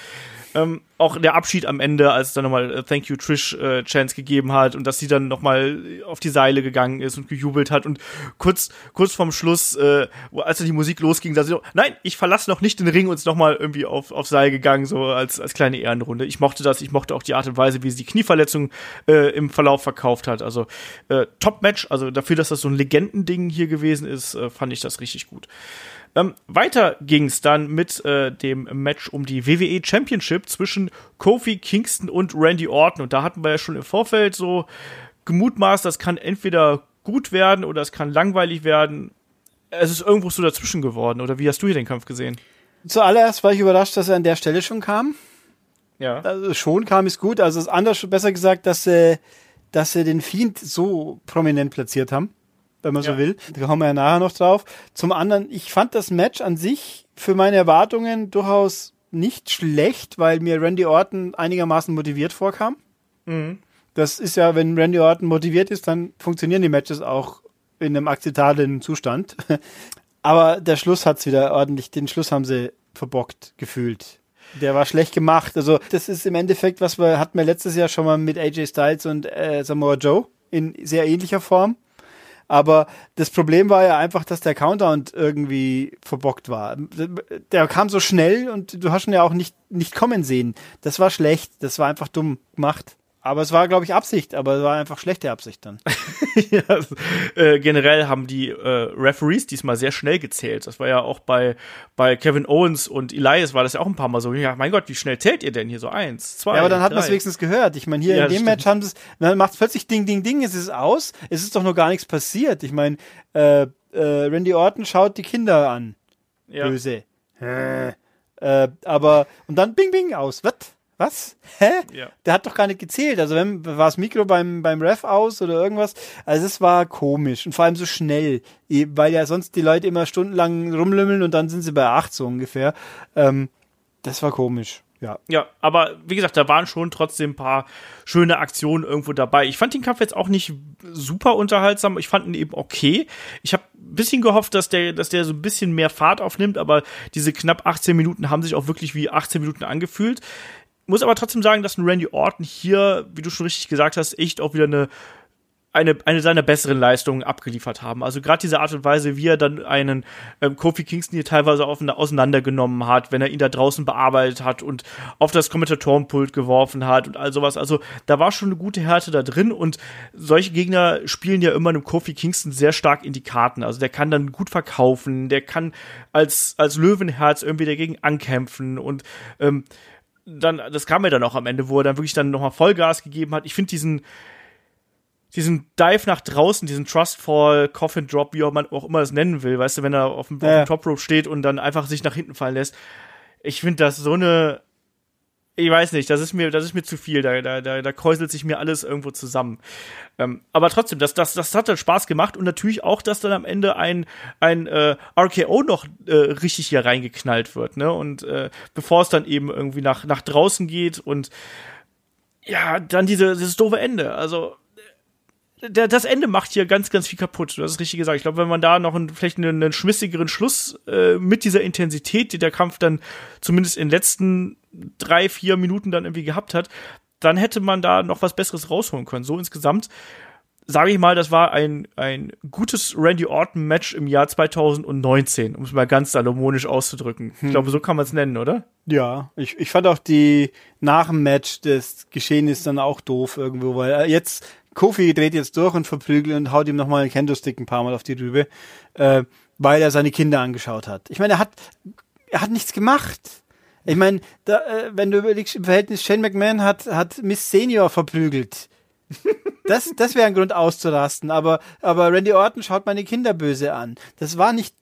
Ähm, auch der Abschied am Ende, als es dann nochmal äh, Thank You Trish äh, Chance gegeben hat und dass sie dann nochmal auf die Seile gegangen ist und gejubelt hat und kurz, kurz vorm Schluss, äh, als dann die Musik losging, da sie so, nein, ich verlasse noch nicht den Ring und ist nochmal irgendwie auf, auf Seil gegangen, so als, als kleine Ehrenrunde. Ich mochte das, ich mochte auch die Art und Weise, wie sie die Knieverletzung äh, im Verlauf verkauft hat. Also äh, Top-Match, also dafür, dass das so ein Legendending hier gewesen ist, äh, fand ich das richtig gut. Ähm, weiter ging es dann mit äh, dem Match um die WWE Championship zwischen Kofi Kingston und Randy Orton. Und da hatten wir ja schon im Vorfeld so gemutmaßt, das kann entweder gut werden oder es kann langweilig werden. Es ist irgendwo so dazwischen geworden. Oder wie hast du hier den Kampf gesehen? Zuallererst war ich überrascht, dass er an der Stelle schon kam. Ja. Also schon kam es gut. Also das andere besser gesagt, dass sie, dass sie den Fiend so prominent platziert haben, wenn man Ja. so will. Da kommen wir ja nachher noch drauf. Zum anderen, ich fand das Match an sich für meine Erwartungen durchaus nicht schlecht, weil mir Randy Orton einigermaßen motiviert vorkam. Das ist ja, wenn Randy Orton motiviert ist, dann funktionieren die Matches auch in einem akzeptablen Zustand. Aber der Schluss hat's wieder ordentlich, den Schluss haben sie verbockt gefühlt. Der war schlecht gemacht. Also, das ist im Endeffekt, was wir hatten wir letztes Jahr schon mal mit AJ Styles und äh, Samoa Joe in sehr ähnlicher Form. Aber das Problem war ja einfach, dass der Countdown irgendwie verbockt war. Der kam so schnell und du hast ihn ja auch nicht, nicht kommen sehen. Das war schlecht. Das war einfach dumm gemacht. Aber es war, glaube ich, Absicht, aber es war einfach schlechte Absicht dann. ja, äh, generell haben die äh, Referees diesmal sehr schnell gezählt. Das war ja auch bei, bei Kevin Owens und Elias war das ja auch ein paar Mal so. Ja, mein Gott, wie schnell zählt ihr denn hier so? Eins, zwei. Ja, aber dann hat man es wenigstens gehört. Ich meine, hier Ja, in dem Match haben sie es, dann macht es plötzlich Ding, Ding, Ding, es ist aus. Es ist doch noch gar nichts passiert. Ich meine, äh, äh, Randy Orton schaut die Kinder an. Ja. Böse. Äh, aber, und dann Bing, Bing aus. Was? Was? Hä? Ja. Der hat doch gar nicht gezählt. Also, wenn, war das Mikro beim, beim Ref aus oder irgendwas? Also, es war komisch und vor allem so schnell, eh, weil ja sonst die Leute immer stundenlang rumlümmeln und dann sind sie bei acht so ungefähr. Ähm, das war komisch. Ja. Ja, aber wie gesagt, da waren schon trotzdem ein paar schöne Aktionen irgendwo dabei. Ich fand den Kampf jetzt auch nicht super unterhaltsam. Ich fand ihn eben okay. Ich habe ein bisschen gehofft, dass der, dass der so ein bisschen mehr Fahrt aufnimmt, aber diese knapp 18 Minuten haben sich auch wirklich wie 18 Minuten angefühlt. Muss aber trotzdem sagen, dass ein Randy Orton hier, wie du schon richtig gesagt hast, echt auch wieder eine eine, eine seiner besseren Leistungen abgeliefert haben. Also gerade diese Art und Weise, wie er dann einen ähm, Kofi Kingston hier teilweise auf, auseinandergenommen hat, wenn er ihn da draußen bearbeitet hat und auf das Kommentatorenpult geworfen hat und all sowas. Also da war schon eine gute Härte da drin und solche Gegner spielen ja immer einem Kofi Kingston sehr stark in die Karten. Also der kann dann gut verkaufen, der kann als, als Löwenherz irgendwie dagegen ankämpfen und ähm, dann, das kam mir dann auch am Ende, wo er dann wirklich dann nochmal Vollgas gegeben hat. Ich finde diesen, diesen Dive nach draußen, diesen Trustfall, Coffin Drop, wie auch man auch immer es nennen will, weißt du, wenn er auf dem, Ja. auf dem Top Rope steht und dann einfach sich nach hinten fallen lässt. Ich finde das so eine, ich weiß nicht, das ist mir, das ist mir zu viel, da, da, da, da kräuselt sich mir alles irgendwo zusammen. Ähm, aber trotzdem, das, das, das hat dann Spaß gemacht und natürlich auch, dass dann am Ende ein, ein äh, RKO noch äh, richtig hier reingeknallt wird, ne? Und äh, bevor es dann eben irgendwie nach, nach draußen geht und ja, dann diese, dieses doofe Ende. Also das Ende macht hier ganz, ganz viel kaputt. Du hast es richtig gesagt. Ich glaube, wenn man da noch einen, vielleicht einen, einen schmissigeren Schluss äh, mit dieser Intensität, die der Kampf dann zumindest in den letzten drei, vier Minuten dann irgendwie gehabt hat, dann hätte man da noch was Besseres rausholen können. So insgesamt sage ich mal, das war ein, ein gutes Randy Orton-Match im Jahr 2019, um es mal ganz salomonisch auszudrücken. Hm. Ich glaube, so kann man es nennen, oder? Ja, ich, ich fand auch die nach dem Match das Geschehen ist dann auch doof irgendwo, weil äh, jetzt Kofi dreht jetzt durch und verprügelt und haut ihm nochmal einen Kendo-Stick ein paar Mal auf die Rübe, äh, weil er seine Kinder angeschaut hat. Ich meine, er hat, er hat nichts gemacht. Ich meine, da, äh, wenn du überlegst, im Verhältnis Shane McMahon hat, hat Miss Senior verprügelt. Das, das wäre ein Grund auszurasten, aber, aber Randy Orton schaut meine Kinder böse an. Das war nicht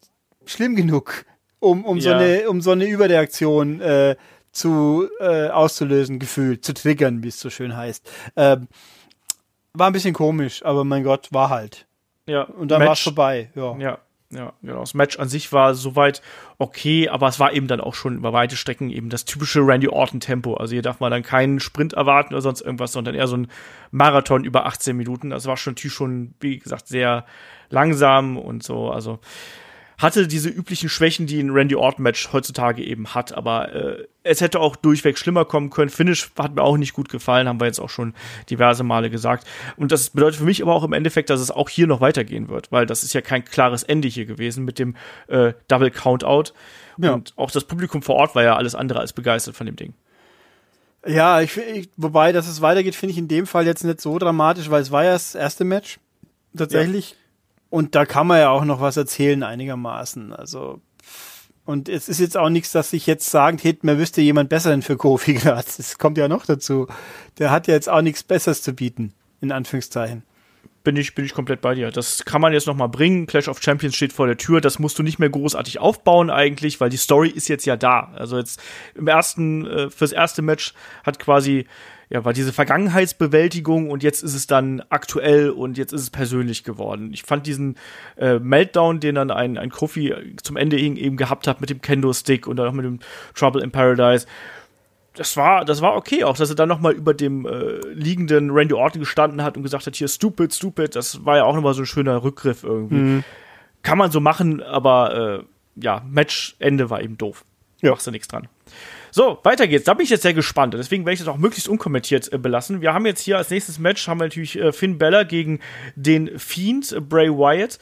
schlimm genug, um, um, ja. so, eine, um so eine Überreaktion äh, zu äh, auszulösen, gefühlt, zu triggern, wie es so schön heißt. Ähm, war ein bisschen komisch, aber mein Gott, war halt. Ja. Und dann war es vorbei. Ja. ja. Ja, genau. Das Match an sich war soweit okay, aber es war eben dann auch schon über weite Strecken eben das typische Randy Orton Tempo. Also hier darf man dann keinen Sprint erwarten oder sonst irgendwas, sondern eher so ein Marathon über 18 Minuten. Das war schon natürlich schon, wie gesagt, sehr langsam und so. Also hatte diese üblichen Schwächen, die ein Randy Orton-Match heutzutage eben hat, aber äh, es hätte auch durchweg schlimmer kommen können. Finish hat mir auch nicht gut gefallen, haben wir jetzt auch schon diverse Male gesagt. Und das bedeutet für mich aber auch im Endeffekt, dass es auch hier noch weitergehen wird, weil das ist ja kein klares Ende hier gewesen mit dem äh, Double Countout. Ja. Und auch das Publikum vor Ort war ja alles andere als begeistert von dem Ding. Ja, ich, ich wobei, dass es weitergeht, finde ich in dem Fall jetzt nicht so dramatisch, weil es war ja das erste Match. Tatsächlich. Ja. Und da kann man ja auch noch was erzählen einigermaßen. Also und es ist jetzt auch nichts, dass ich jetzt sagen hätte, man wüsste jemand besseren für Kofi gerade. Das kommt ja noch dazu. Der hat ja jetzt auch nichts Besseres zu bieten, in Anführungszeichen. Bin ich, bin ich komplett bei dir. Das kann man jetzt noch mal bringen. Clash of Champions steht vor der Tür. Das musst du nicht mehr großartig aufbauen eigentlich, weil die Story ist jetzt ja da. Also jetzt im ersten, äh, fürs erste Match hat quasi ja, war diese Vergangenheitsbewältigung und jetzt ist es dann aktuell und jetzt ist es persönlich geworden. Ich fand diesen äh, Meltdown, den dann ein, ein Kofi zum Ende eben gehabt hat mit dem Kendo-Stick und dann auch mit dem Trouble in Paradise, das war, das war okay, auch dass er dann nochmal über dem äh, liegenden Randy Orton gestanden hat und gesagt hat, hier stupid, stupid, das war ja auch nochmal so ein schöner Rückgriff irgendwie. Mhm. Kann man so machen, aber äh, ja, Matchende war eben doof. Ja. Machst du nichts dran. So, weiter geht's. Da bin ich jetzt sehr gespannt. Deswegen werde ich das auch möglichst unkommentiert äh, belassen. Wir haben jetzt hier als nächstes Match haben wir natürlich äh, Finn Bella gegen den Fiend äh, Bray Wyatt.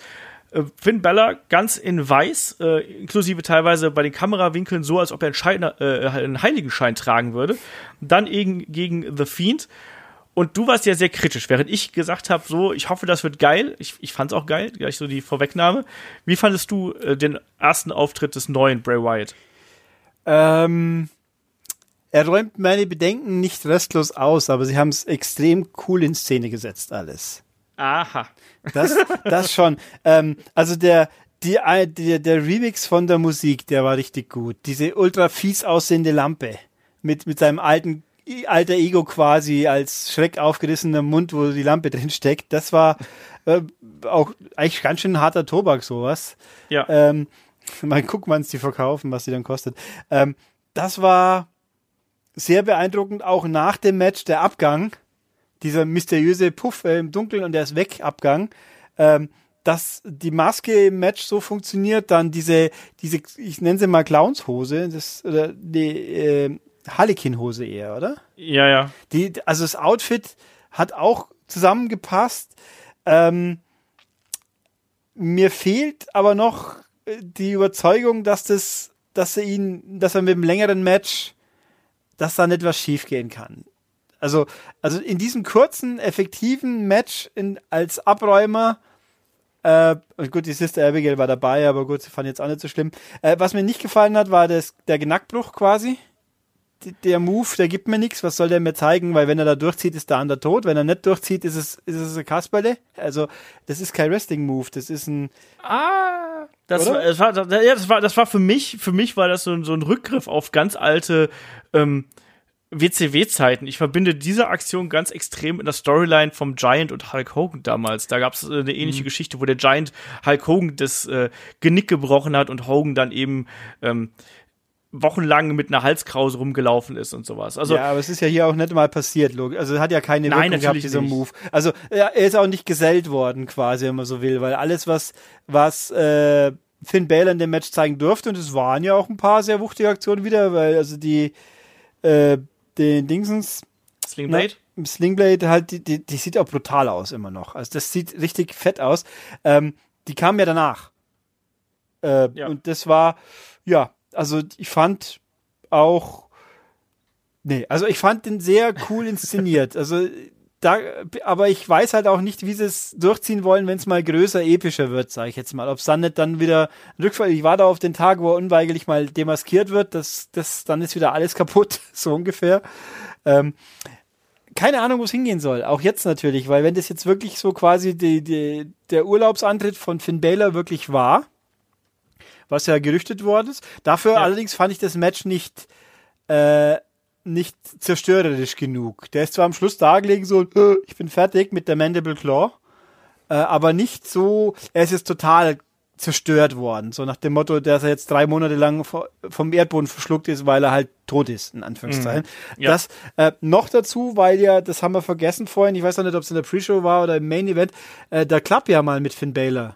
Äh, Finn Bella ganz in weiß, äh, inklusive teilweise bei den Kamerawinkeln so, als ob er einen, äh, einen Heiligenschein tragen würde. Dann eben gegen The Fiend. Und du warst ja sehr kritisch, während ich gesagt habe, so, ich hoffe, das wird geil. Ich, ich fand es auch geil, gleich so die Vorwegnahme. Wie fandest du äh, den ersten Auftritt des neuen Bray Wyatt? Ähm, er räumt meine Bedenken nicht restlos aus, aber sie haben es extrem cool in Szene gesetzt, alles. Aha. Das, das schon. ähm, also der, die, der, der Remix von der Musik, der war richtig gut. Diese ultra fies aussehende Lampe mit, mit seinem alten alter Ego quasi als schreck aufgerissener Mund, wo die Lampe drin steckt, das war äh, auch eigentlich ganz schön harter Tobak, sowas. Ja. Ähm, mal gucken, wann es die verkaufen, was die dann kostet. Ähm, das war sehr beeindruckend, auch nach dem Match der Abgang, dieser mysteriöse Puff äh, im Dunkeln und der ist weg Abgang, ähm, dass die Maske im Match so funktioniert, dann diese, diese, ich nenne sie mal Clownshose, das, oder die äh, Harlequin-Hose eher, oder? Ja, ja. Die, also das Outfit hat auch zusammengepasst. Ähm, mir fehlt aber noch äh, die Überzeugung, dass das, dass er ihn, dass er mit einem längeren Match dass da nicht was schiefgehen kann. Also, also in diesem kurzen, effektiven Match in, als Abräumer, äh, gut, die Sister Abigail war dabei, aber gut, fand jetzt auch nicht so schlimm. Äh, was mir nicht gefallen hat, war das, der Knackbruch quasi. D der Move, der gibt mir nichts. Was soll der mir zeigen? Weil wenn er da durchzieht, ist der andere tot. Wenn er nicht durchzieht, ist es, ist es ein Kasperle. Also, das ist kein Wrestling-Move. Das ist ein. Ah, das war, das war, das war, das war für mich, für mich war das so, so ein Rückgriff auf ganz alte ähm, WCW-Zeiten. Ich verbinde diese Aktion ganz extrem in der Storyline vom Giant und Hulk Hogan damals. Da gab es äh, eine ähnliche mhm. Geschichte, wo der Giant Hulk Hogan das äh, Genick gebrochen hat und Hogan dann eben ähm, wochenlang mit einer Halskrause rumgelaufen ist und sowas. Also, ja, aber es ist ja hier auch nicht mal passiert, logisch. Also hat ja keine Nein, Wirkung gehabt, natürlich dieser nicht. Move. Also er er ist auch nicht gesellt worden, quasi, wenn man so will, weil alles, was, was äh, Finn Balor in dem Match zeigen durfte, und es waren ja auch ein paar sehr wuchtige Aktionen wieder, weil also die äh, den Dingsens Slingblade? im Slingblade halt, die, die, die sieht auch brutal aus immer noch. Also das sieht richtig fett aus. Ähm, die kam ja danach. Äh, Ja. Und das war, ja, also ich fand auch, nee, also ich fand den sehr cool inszeniert. Also da, aber ich weiß halt auch nicht, wie sie es durchziehen wollen, wenn es mal größer, epischer wird, sage ich jetzt mal. Ob es dann nicht dann wieder Rückfall. Ich war da auf den Tag, wo er unweigerlich mal demaskiert wird, das, das, dann ist wieder alles kaputt, so ungefähr. Ähm, keine Ahnung, wo es hingehen soll. Auch jetzt natürlich, weil wenn das jetzt wirklich so quasi die, die, der Urlaubsantritt von Finn Balor wirklich war, was ja gerüchtet worden ist. Dafür Ja. allerdings fand ich das Match nicht, äh, nicht zerstörerisch genug. Der ist zwar am Schluss da gelegen, so, "Äh, ich bin fertig mit der Mandible Claw, äh, aber nicht so, er ist jetzt total zerstört worden. So nach dem Motto, dass er jetzt drei Monate lang vo- vom Erdboden verschluckt ist, weil er halt tot ist, in Anführungszeichen. Ja. Das äh, noch dazu, weil ja, das haben wir vergessen vorhin, ich weiß noch nicht, ob es in der Pre-Show war oder im Main-Event, äh, da klappt ja mal mit Finn Balor.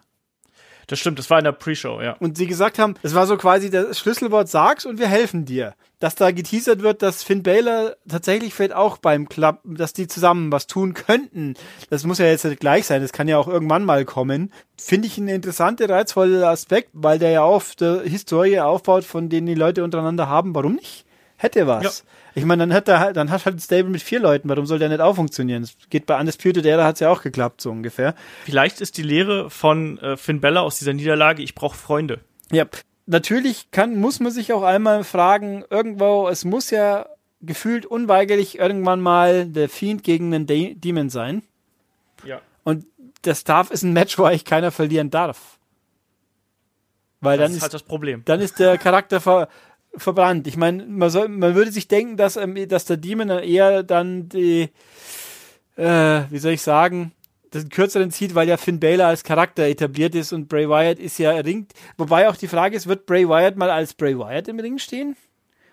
Das stimmt, das war in der Pre-Show, ja. Und sie gesagt haben, das war so quasi das Schlüsselwort, sag's und wir helfen dir. Dass da geteasert wird, dass Finn Balor tatsächlich vielleicht auch beim Club, dass die zusammen was tun könnten. Das muss ja jetzt nicht gleich sein, das kann ja auch irgendwann mal kommen. Finde ich ein interessanter, reizvoller Aspekt, weil der ja auf der Historie aufbaut, von denen die Leute untereinander haben. Warum nicht? Hätte was. Ja. Ich meine, dann hat er halt, dann hast du halt ein Stable mit vier Leuten. Warum soll der nicht auch funktionieren? Das geht bei Undisputed Era hat's ja auch geklappt, so ungefähr. Vielleicht ist die Lehre von äh, Finn Bella aus dieser Niederlage, ich brauche Freunde. Ja, natürlich kann, muss man sich auch einmal fragen, irgendwo, es muss ja gefühlt unweigerlich irgendwann mal der Fiend gegen den De Demon sein. Ja. Und das darf ist ein Match, wo eigentlich keiner verlieren darf. Weil Das dann ist ist, halt das Problem. dann ist der Charakter ver, verbrannt. Ich meine, man, man würde sich denken, dass, ähm, dass der Demon dann eher dann die, äh, wie soll ich sagen, den kürzeren zieht, weil ja Finn Balor als Charakter etabliert ist und Bray Wyatt ist ja ringt. Wobei auch die Frage ist, wird Bray Wyatt mal als Bray Wyatt im Ring stehen?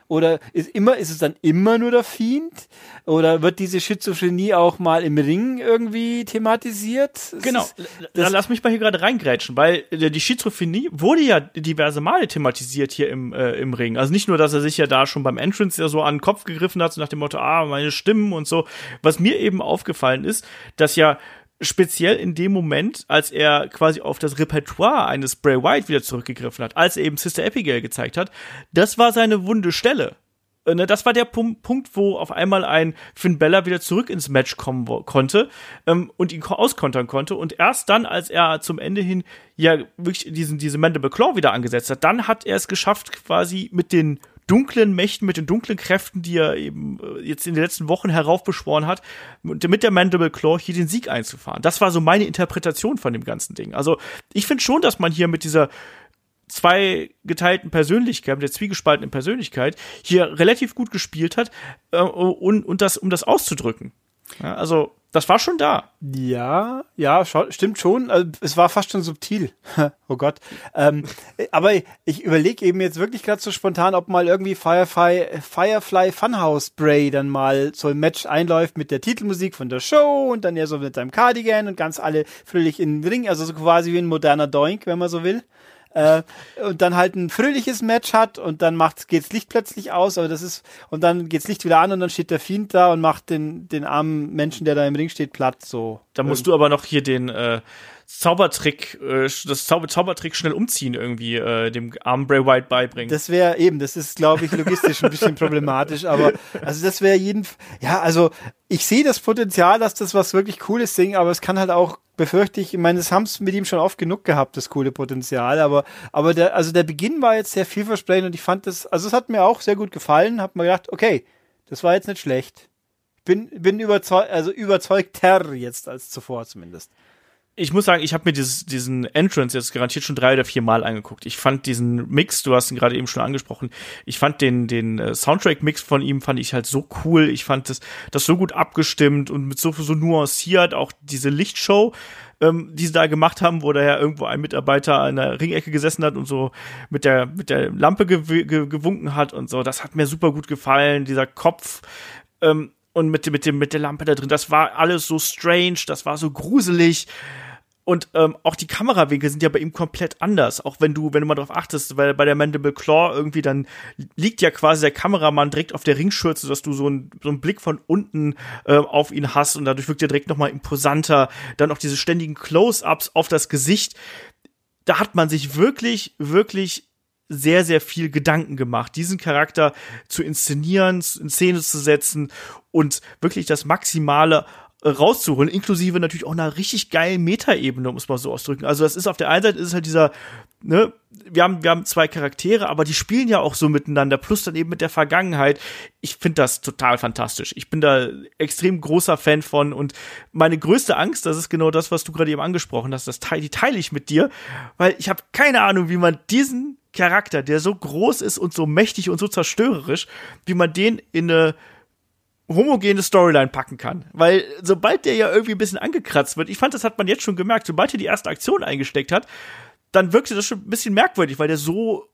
Oder ist immer, ist es dann immer nur der Fiend? Oder wird diese Schizophrenie auch mal im Ring irgendwie thematisiert? Es Genau. ist- Dann lass mich mal hier gerade reingrätschen, weil äh, die Schizophrenie wurde ja diverse Male thematisiert hier im, äh, im Ring. Also nicht nur, dass er sich ja da schon beim Entrance ja so an den Kopf gegriffen hat, so nach dem Motto, ah, meine Stimmen und so. Was mir eben aufgefallen ist, dass ja speziell in dem Moment, als er quasi auf das Repertoire eines Bray Wyatt wieder zurückgegriffen hat, als er eben Sister Abigail gezeigt hat, das war seine wunde Stelle. Äh, ne, Das war der Punkt, wo auf einmal ein Finn Bella wieder zurück ins Match kommen konnte ähm, und ihn ko- auskontern konnte. Und erst dann, als er zum Ende hin ja wirklich diesen, diese Mandible Claw wieder angesetzt hat, dann hat er es geschafft, quasi mit den dunklen Mächten, mit den dunklen Kräften, die er eben äh, jetzt in den letzten Wochen heraufbeschworen hat, mit der Mandible Claw hier den Sieg einzufahren. Das war so meine Interpretation von dem ganzen Ding. Also ich finde schon, dass man hier mit dieser zwei geteilten Persönlichkeit, mit der zwiegespaltenen Persönlichkeit, hier relativ gut gespielt hat, äh, und, und das, um das auszudrücken. Ja, also, das war schon da. Ja, ja, stimmt schon. Also, es war fast schon subtil. oh Gott. Ähm, aber ich überlege eben jetzt wirklich gerade so spontan, ob mal irgendwie Firefly, Firefly Funhouse Bray dann mal so ein Match einläuft mit der Titelmusik von der Show und dann er so mit seinem Cardigan und ganz alle fröhlich in den Ring, also so quasi wie ein moderner Doink, wenn man so will. Äh, und dann halt ein fröhliches Match hat und dann macht geht's Licht plötzlich aus, aber das ist und dann geht's Licht wieder an und dann steht der Fiend da und macht den den armen Menschen, der da im Ring steht, platt so. Da musst du aber noch hier den äh, Zaubertrick, äh, das Zauber Zaubertrick schnell umziehen irgendwie äh, dem armen Bray Wyatt beibringen. Das wäre eben, das ist, glaube ich, logistisch ein bisschen problematisch, aber also das wäre jeden, ja, also ich sehe das Potenzial, dass das was wirklich Cooles Ding, aber es kann halt auch, befürchte ich, ich meine, das haben es mit ihm schon oft genug gehabt, das coole Potenzial, aber, aber der, also der Beginn war jetzt sehr vielversprechend und ich fand das, also es hat mir auch sehr gut gefallen, hab mir gedacht, okay, das war jetzt nicht schlecht. Bin, bin überzeugt, also überzeugter jetzt als zuvor zumindest. Ich muss sagen, ich habe mir dieses, diesen Entrance jetzt garantiert schon drei oder vier Mal angeguckt. Ich fand diesen Mix, du hast ihn gerade eben schon angesprochen, ich fand den, den äh, Soundtrack-Mix von ihm, fand ich halt so cool. Ich fand das, das so gut abgestimmt und mit so, so nuanciert, auch diese Lichtshow, ähm, die sie da gemacht haben, wo da ja irgendwo ein Mitarbeiter an der Ringecke gesessen hat und so mit der, mit der Lampe gew gew gewunken hat und so. Das hat mir super gut gefallen. Dieser Kopf, ähm, und mit, mit, dem, mit der Lampe da drin. Das war alles so strange, das war so gruselig. Und ähm, auch die Kamerawinkel sind ja bei ihm komplett anders. Auch wenn du, wenn du mal drauf achtest, weil bei der Mandible Claw irgendwie dann liegt ja quasi der Kameramann direkt auf der Ringschürze, dass du so, ein, so einen Blick von unten äh, auf ihn hast und dadurch wirkt er direkt nochmal imposanter. Dann auch diese ständigen Close-ups auf das Gesicht. Da hat man sich wirklich, wirklich sehr, sehr viel Gedanken gemacht, diesen Charakter zu inszenieren, in Szene zu setzen und wirklich das Maximale rauszuholen, inklusive natürlich auch einer richtig geilen Metaebene, muss man so ausdrücken. Also das ist auf der einen Seite ist halt dieser, ne, wir haben, wir haben zwei Charaktere, aber die spielen ja auch so miteinander, plus dann eben mit der Vergangenheit. Ich finde das total fantastisch. Ich bin da extrem großer Fan von und meine größte Angst, das ist genau das, was du gerade eben angesprochen hast, das teile, die teile ich mit dir, weil ich habe keine Ahnung, wie man diesen Charakter, der so groß ist und so mächtig und so zerstörerisch, wie man den in eine homogene Storyline packen kann. Weil sobald der ja irgendwie ein bisschen angekratzt wird, ich fand, das hat man jetzt schon gemerkt, sobald er die erste Aktion eingesteckt hat, dann wirkte das schon ein bisschen merkwürdig, weil der so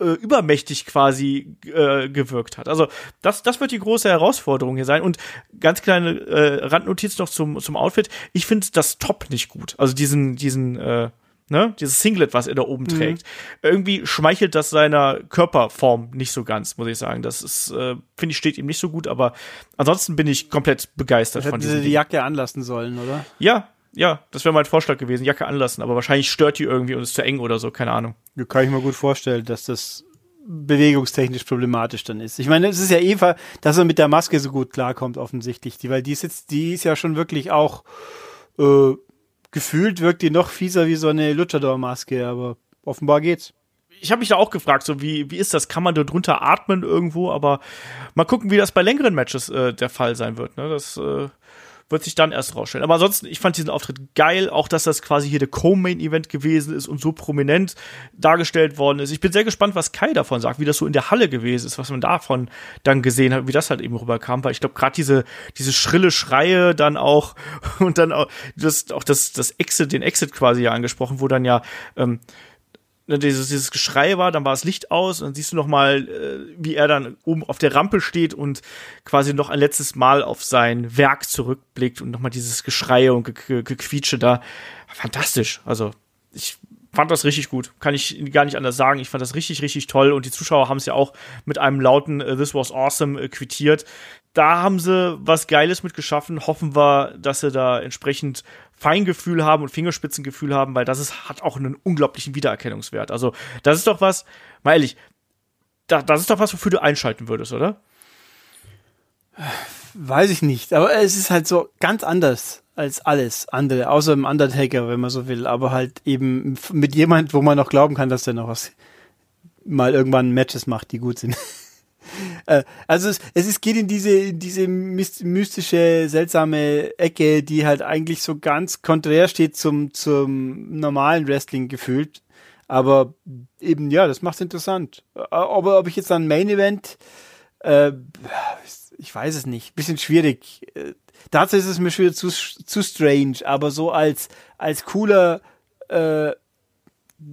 äh, übermächtig quasi äh, gewirkt hat. Also das, das wird die große Herausforderung hier sein. Und ganz kleine äh, Randnotiz noch zum, zum Outfit. Ich finde das Top nicht gut. Also diesen, diesen äh, ne, dieses Singlet, was er da oben mhm. trägt. Irgendwie schmeichelt das seiner Körperform nicht so ganz, muss ich sagen. Das ist, äh, finde ich, steht ihm nicht so gut, aber ansonsten bin ich komplett begeistert das von diesem. sie die Jacke anlassen sollen, oder? Ja, ja, das wäre mein Vorschlag gewesen, Jacke anlassen, aber wahrscheinlich stört die irgendwie und ist zu eng oder so, keine Ahnung. Ja, kann ich mir gut vorstellen, dass das bewegungstechnisch problematisch dann ist. Ich meine, es ist ja Eva, dass er mit der Maske so gut klarkommt, offensichtlich, die, weil die ist jetzt, die ist ja schon wirklich auch äh, gefühlt wirkt die noch fieser wie so eine Luchador-Maske, aber offenbar geht's. Ich habe mich da auch gefragt, so wie, wie ist das? Kann man da drunter atmen irgendwo? Aber mal gucken, wie das bei längeren Matches äh, der Fall sein wird. Ne? Das äh, wird sich dann erst rausstellen. Aber ansonsten, ich fand diesen Auftritt geil, auch dass das quasi hier der Co-Main-Event gewesen ist und so prominent dargestellt worden ist. Ich bin sehr gespannt, was Kai davon sagt, wie das so in der Halle gewesen ist, was man davon dann gesehen hat, wie das halt eben rüberkam, weil ich glaube, gerade diese, diese schrille Schreie dann auch und dann auch das, auch das, das Exit, den Exit quasi ja angesprochen, wo dann ja ähm, Ne, dieses, dieses Geschrei war, dann war das Licht aus und dann siehst du noch mal, äh, wie er dann oben auf der Rampe steht und quasi noch ein letztes Mal auf sein Werk zurückblickt und noch mal dieses Geschrei und Ge Gequietsche da. Fantastisch. Also ich fand das richtig gut. Kann ich gar nicht anders sagen. Ich fand das richtig, richtig toll und die Zuschauer haben es ja auch mit einem lauten uh, This was awesome uh, quittiert. Da haben sie was Geiles mit geschaffen. Hoffen wir, dass sie da entsprechend Feingefühl haben und Fingerspitzengefühl haben, weil das ist, hat auch einen unglaublichen Wiedererkennungswert. Also, das ist doch was, mal ehrlich, da, das ist doch was, wofür du einschalten würdest, oder? Weiß ich nicht, aber es ist halt so ganz anders als alles andere, außer im Undertaker, wenn man so will, aber halt eben mit jemand, wo man noch glauben kann, dass der noch was mal irgendwann Matches macht, die gut sind. Äh, also es, es ist, geht in diese, in diese mystische, seltsame Ecke, die halt eigentlich so ganz konträr steht zum, zum normalen Wrestling gefühlt. Aber eben, ja, das macht's interessant. Aber ob ich jetzt dann Main Event, äh, ich weiß es nicht, bisschen schwierig. Äh, dazu ist es mir schon wieder zu, zu strange, aber so als, als cooler äh,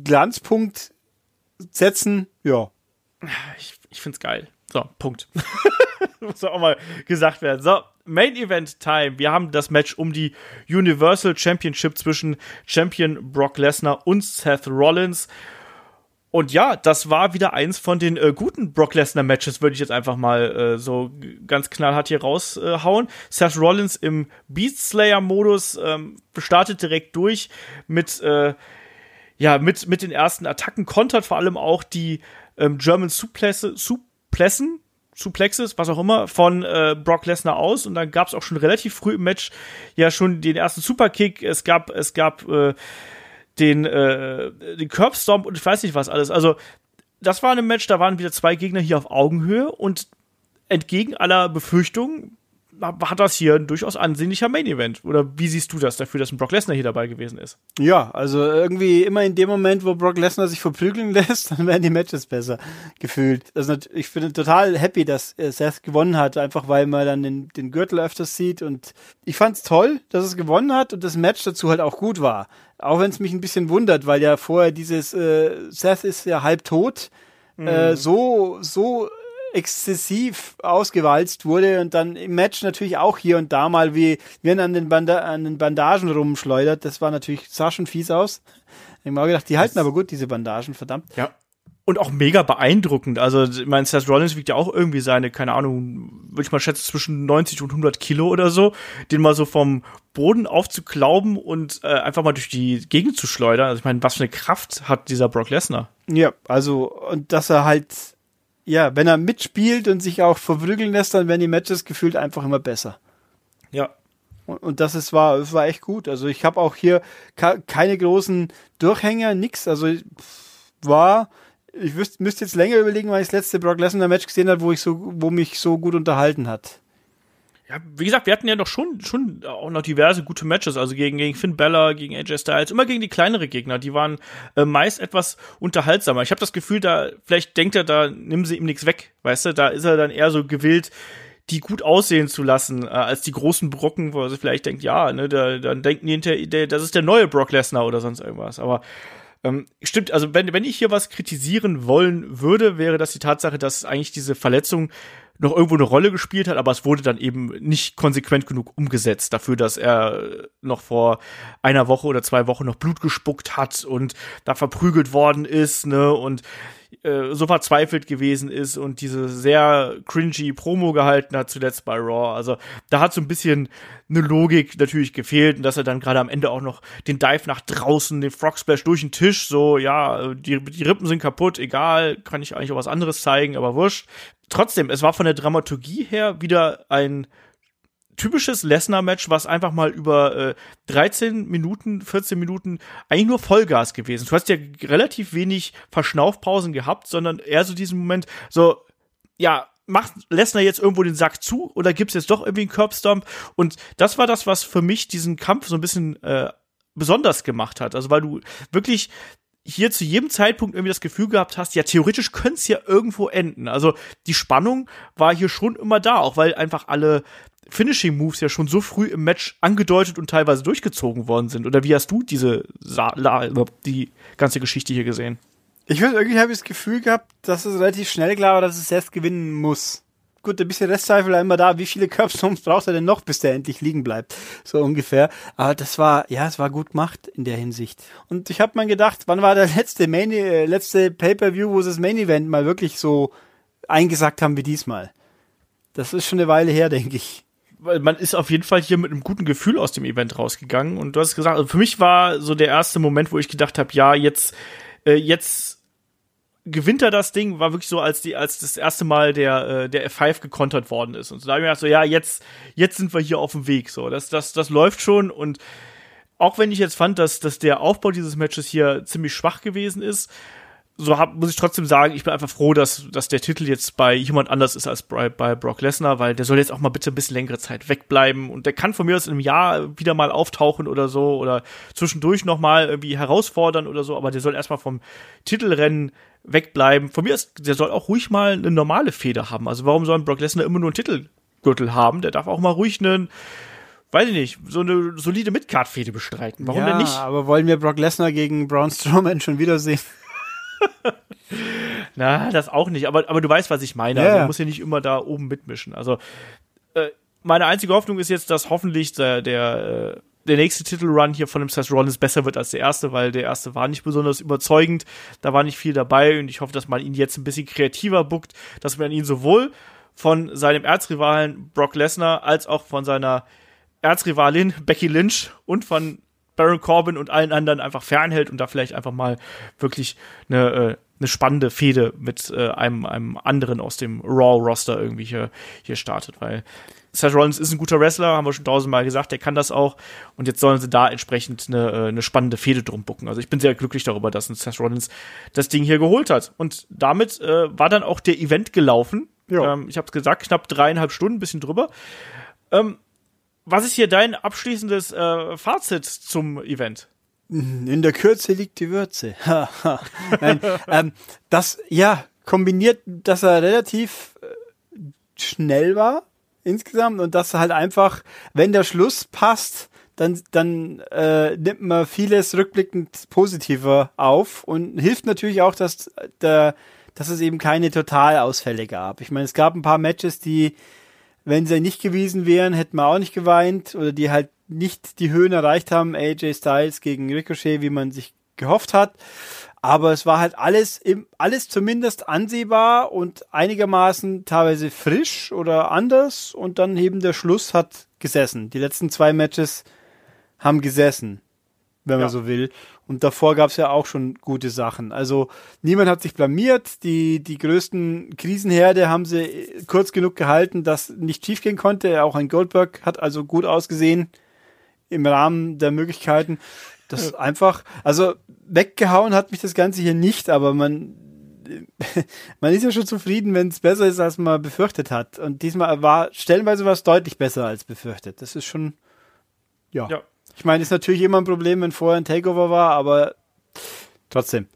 Glanzpunkt setzen, ja. Ich, ich find's geil. So, Punkt. Muss auch mal gesagt werden. So, Main Event Time. Wir haben das Match um die Universal Championship zwischen Champion Brock Lesnar und Seth Rollins. Und ja, das war wieder eins von den äh, guten Brock Lesnar Matches, würde ich jetzt einfach mal äh, so ganz knallhart hier raushauen. Äh, Seth Rollins im Beast Slayer Modus ähm, startet direkt durch mit äh, ja mit mit den ersten Attacken, kontert vor allem auch die ähm, German Suplesse, Sup Plessen, Suplexes, was auch immer, von äh, Brock Lesnar aus. Und dann gab es auch schon relativ früh im Match ja schon den ersten Superkick. Es gab, es gab äh, den, äh, den Curbstomp und ich weiß nicht was alles. Also, das war ein Match, da waren wieder zwei Gegner hier auf Augenhöhe und entgegen aller Befürchtungen war das hier ein durchaus ansehnlicher Main Event. Oder wie siehst du das dafür, dass ein Brock Lesnar hier dabei gewesen ist? Ja, also irgendwie immer in dem Moment, wo Brock Lesnar sich verprügeln lässt, dann werden die Matches besser gefühlt. Also ich bin total happy, dass Seth gewonnen hat, einfach weil man dann den, den Gürtel öfters sieht und ich fand's toll, dass es gewonnen hat und das Match dazu halt auch gut war. Auch wenn es mich ein bisschen wundert, weil ja vorher dieses äh, Seth ist ja halb tot, äh, mhm. äh, so so exzessiv ausgewalzt wurde und dann im Match natürlich auch hier und da mal wie wenn an den, Banda an den Bandagen rumschleudert. Das war natürlich, sah schon fies aus. Ich habe mir gedacht, die halten das aber gut, diese Bandagen, verdammt. Ja. Und auch mega beeindruckend. Also, ich meine, Seth Rollins wiegt ja auch irgendwie seine, keine Ahnung, würde ich mal schätzen, zwischen 90 und 100 Kilo oder so, den mal so vom Boden aufzuklauben und äh, einfach mal durch die Gegend zu schleudern. Also, ich meine, was für eine Kraft hat dieser Brock Lesnar? Ja, also, und dass er halt ja, wenn er mitspielt und sich auch verprügeln lässt, dann werden die Matches gefühlt einfach immer besser. Ja. Und, und das ist, war, das war echt gut. Also ich habe auch hier keine großen Durchhänger, nix. Also war, ich wüs müsste jetzt länger überlegen, weil ich das letzte Brock Lesnar Match gesehen habe, wo ich so, wo mich so gut unterhalten hat ja, wie gesagt, wir hatten ja noch schon, schon auch noch diverse gute Matches, also gegen, gegen Finn Bella, gegen AJ Styles, immer gegen die kleinere Gegner, die waren äh, meist etwas unterhaltsamer. Ich habe das Gefühl, da, vielleicht denkt er, da nimm sie ihm nichts weg, weißt du, da ist er dann eher so gewillt, die gut aussehen zu lassen, äh, als die großen Brocken, wo er sich vielleicht denkt, ja, ne, da, dann denken die hinter, der, das ist der neue Brock Lesnar oder sonst irgendwas, aber ähm, stimmt, also wenn, wenn ich hier was kritisieren wollen würde, wäre das die Tatsache, dass eigentlich diese Verletzung noch irgendwo eine Rolle gespielt hat, aber es wurde dann eben nicht konsequent genug umgesetzt dafür, dass er noch vor einer Woche oder zwei Wochen noch Blut gespuckt hat und da verprügelt worden ist, ne, und äh, so verzweifelt gewesen ist und diese sehr cringy Promo gehalten hat zuletzt bei Raw. Also da hat so ein bisschen eine Logik natürlich gefehlt und dass er dann gerade am Ende auch noch den Dive nach draußen, den Frog Splash durch den Tisch, so ja, die, die Rippen sind kaputt, egal, kann ich eigentlich auch was anderes zeigen, aber wurscht. Trotzdem, es war von der Dramaturgie her wieder ein typisches Lesnar-Match, was einfach mal über äh, 13 Minuten, 14 Minuten eigentlich nur Vollgas gewesen. Du hast ja relativ wenig Verschnaufpausen gehabt, sondern eher so diesen Moment, so, ja, macht Lesnar jetzt irgendwo den Sack zu oder gibt's jetzt doch irgendwie einen Curbstomp? Und das war das, was für mich diesen Kampf so ein bisschen äh, besonders gemacht hat. Also weil du wirklich hier zu jedem Zeitpunkt irgendwie das Gefühl gehabt hast, ja, theoretisch könnte es ja irgendwo enden. Also die Spannung war hier schon immer da, auch weil einfach alle Finishing Moves ja schon so früh im Match angedeutet und teilweise durchgezogen worden sind. Oder wie hast du diese die ganze Geschichte hier gesehen? Ich würde irgendwie habe ich das Gefühl gehabt, dass es relativ schnell klar war, dass es erst gewinnen muss. Gut, ein bisschen Restzweifel immer da. Wie viele Curbstones braucht er denn noch, bis der endlich liegen bleibt? So ungefähr. Aber das war, ja, es war gut gemacht in der Hinsicht. Und ich habe mal gedacht, wann war der letzte Main, äh, letzte Pay-Per-View, wo sie das Main Event mal wirklich so eingesagt haben wie diesmal? Das ist schon eine Weile her, denke ich man ist auf jeden Fall hier mit einem guten Gefühl aus dem Event rausgegangen. Und du hast gesagt, also für mich war so der erste Moment, wo ich gedacht habe, ja, jetzt, äh, jetzt gewinnt er das Ding, war wirklich so, als die, als das erste Mal der, äh, der F5 gekontert worden ist. Und so da habe ich mir gedacht, so, ja, jetzt, jetzt sind wir hier auf dem Weg. So, das, das, das läuft schon. Und auch wenn ich jetzt fand, dass, dass der Aufbau dieses Matches hier ziemlich schwach gewesen ist, so hab, muss ich trotzdem sagen, ich bin einfach froh, dass, dass der Titel jetzt bei jemand anders ist als bei, bei Brock Lesnar, weil der soll jetzt auch mal bitte ein bisschen längere Zeit wegbleiben und der kann von mir aus in einem Jahr wieder mal auftauchen oder so oder zwischendurch noch mal irgendwie herausfordern oder so, aber der soll erstmal vom Titelrennen wegbleiben. Von mir aus, der soll auch ruhig mal eine normale Feder haben. Also warum soll Brock Lesnar immer nur einen Titelgürtel haben? Der darf auch mal ruhig einen weiß ich nicht, so eine solide Midcard-Fehde bestreiten. Warum ja, denn nicht? aber wollen wir Brock Lesnar gegen Braun Strowman schon wiedersehen? Na, das auch nicht. Aber, aber du weißt, was ich meine. Yeah. Also, man muss ja nicht immer da oben mitmischen. Also, äh, meine einzige Hoffnung ist jetzt, dass hoffentlich der, der, äh, der nächste Titelrun hier von dem Seth Rollins besser wird als der erste, weil der erste war nicht besonders überzeugend. Da war nicht viel dabei und ich hoffe, dass man ihn jetzt ein bisschen kreativer buckt, dass man ihn sowohl von seinem Erzrivalen Brock Lesnar als auch von seiner Erzrivalin Becky Lynch und von Baron Corbin und allen anderen einfach fernhält und da vielleicht einfach mal wirklich eine, äh, eine spannende Fehde mit äh, einem, einem anderen aus dem Raw-Roster irgendwie hier, hier startet, weil Seth Rollins ist ein guter Wrestler, haben wir schon tausendmal gesagt, der kann das auch. Und jetzt sollen sie da entsprechend eine, äh, eine spannende Fehde drum bucken. Also ich bin sehr glücklich darüber, dass ein Seth Rollins das Ding hier geholt hat. Und damit äh, war dann auch der Event gelaufen. Ja. Ähm, ich habe gesagt, knapp dreieinhalb Stunden, bisschen drüber. Ähm, was ist hier dein abschließendes äh, Fazit zum Event? In der Kürze liegt die Würze. Nein, ähm, das, ja, kombiniert, dass er relativ äh, schnell war insgesamt und dass er halt einfach, wenn der Schluss passt, dann, dann äh, nimmt man vieles rückblickend positiver auf und hilft natürlich auch, dass der, dass es eben keine Totalausfälle gab. Ich meine, es gab ein paar Matches, die, wenn sie nicht gewesen wären, hätten wir auch nicht geweint oder die halt nicht die Höhen erreicht haben. AJ Styles gegen Ricochet, wie man sich gehofft hat. Aber es war halt alles, im, alles zumindest ansehbar und einigermaßen teilweise frisch oder anders. Und dann eben der Schluss hat gesessen. Die letzten zwei Matches haben gesessen, wenn man ja. so will. Und davor gab es ja auch schon gute Sachen. Also niemand hat sich blamiert. Die, die größten Krisenherde haben sie kurz genug gehalten, dass nicht schiefgehen konnte. Auch ein Goldberg hat also gut ausgesehen im Rahmen der Möglichkeiten. Das einfach, also weggehauen hat mich das Ganze hier nicht, aber man, man ist ja schon zufrieden, wenn es besser ist, als man befürchtet hat. Und diesmal war, stellenweise war es deutlich besser als befürchtet. Das ist schon, ja. ja. Ich meine, ist natürlich immer ein Problem, wenn vorher ein Takeover war, aber trotzdem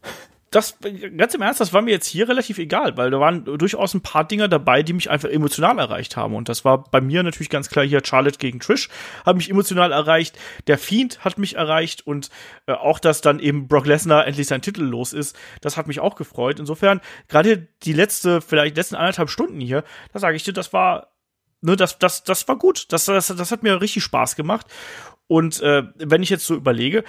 das, ganz im Ernst, das war mir jetzt hier relativ egal, weil da waren durchaus ein paar Dinger dabei, die mich einfach emotional erreicht haben. Und das war bei mir natürlich ganz klar hier Charlotte gegen Trish, hat mich emotional erreicht. Der Fiend hat mich erreicht und äh, auch, dass dann eben Brock Lesnar endlich sein Titel los ist, das hat mich auch gefreut. Insofern, gerade die letzte, vielleicht letzten anderthalb Stunden hier, da sage ich dir, das war, ne, das, das, das war gut. Das, das, das hat mir richtig Spaß gemacht. Und äh, wenn ich jetzt so überlege,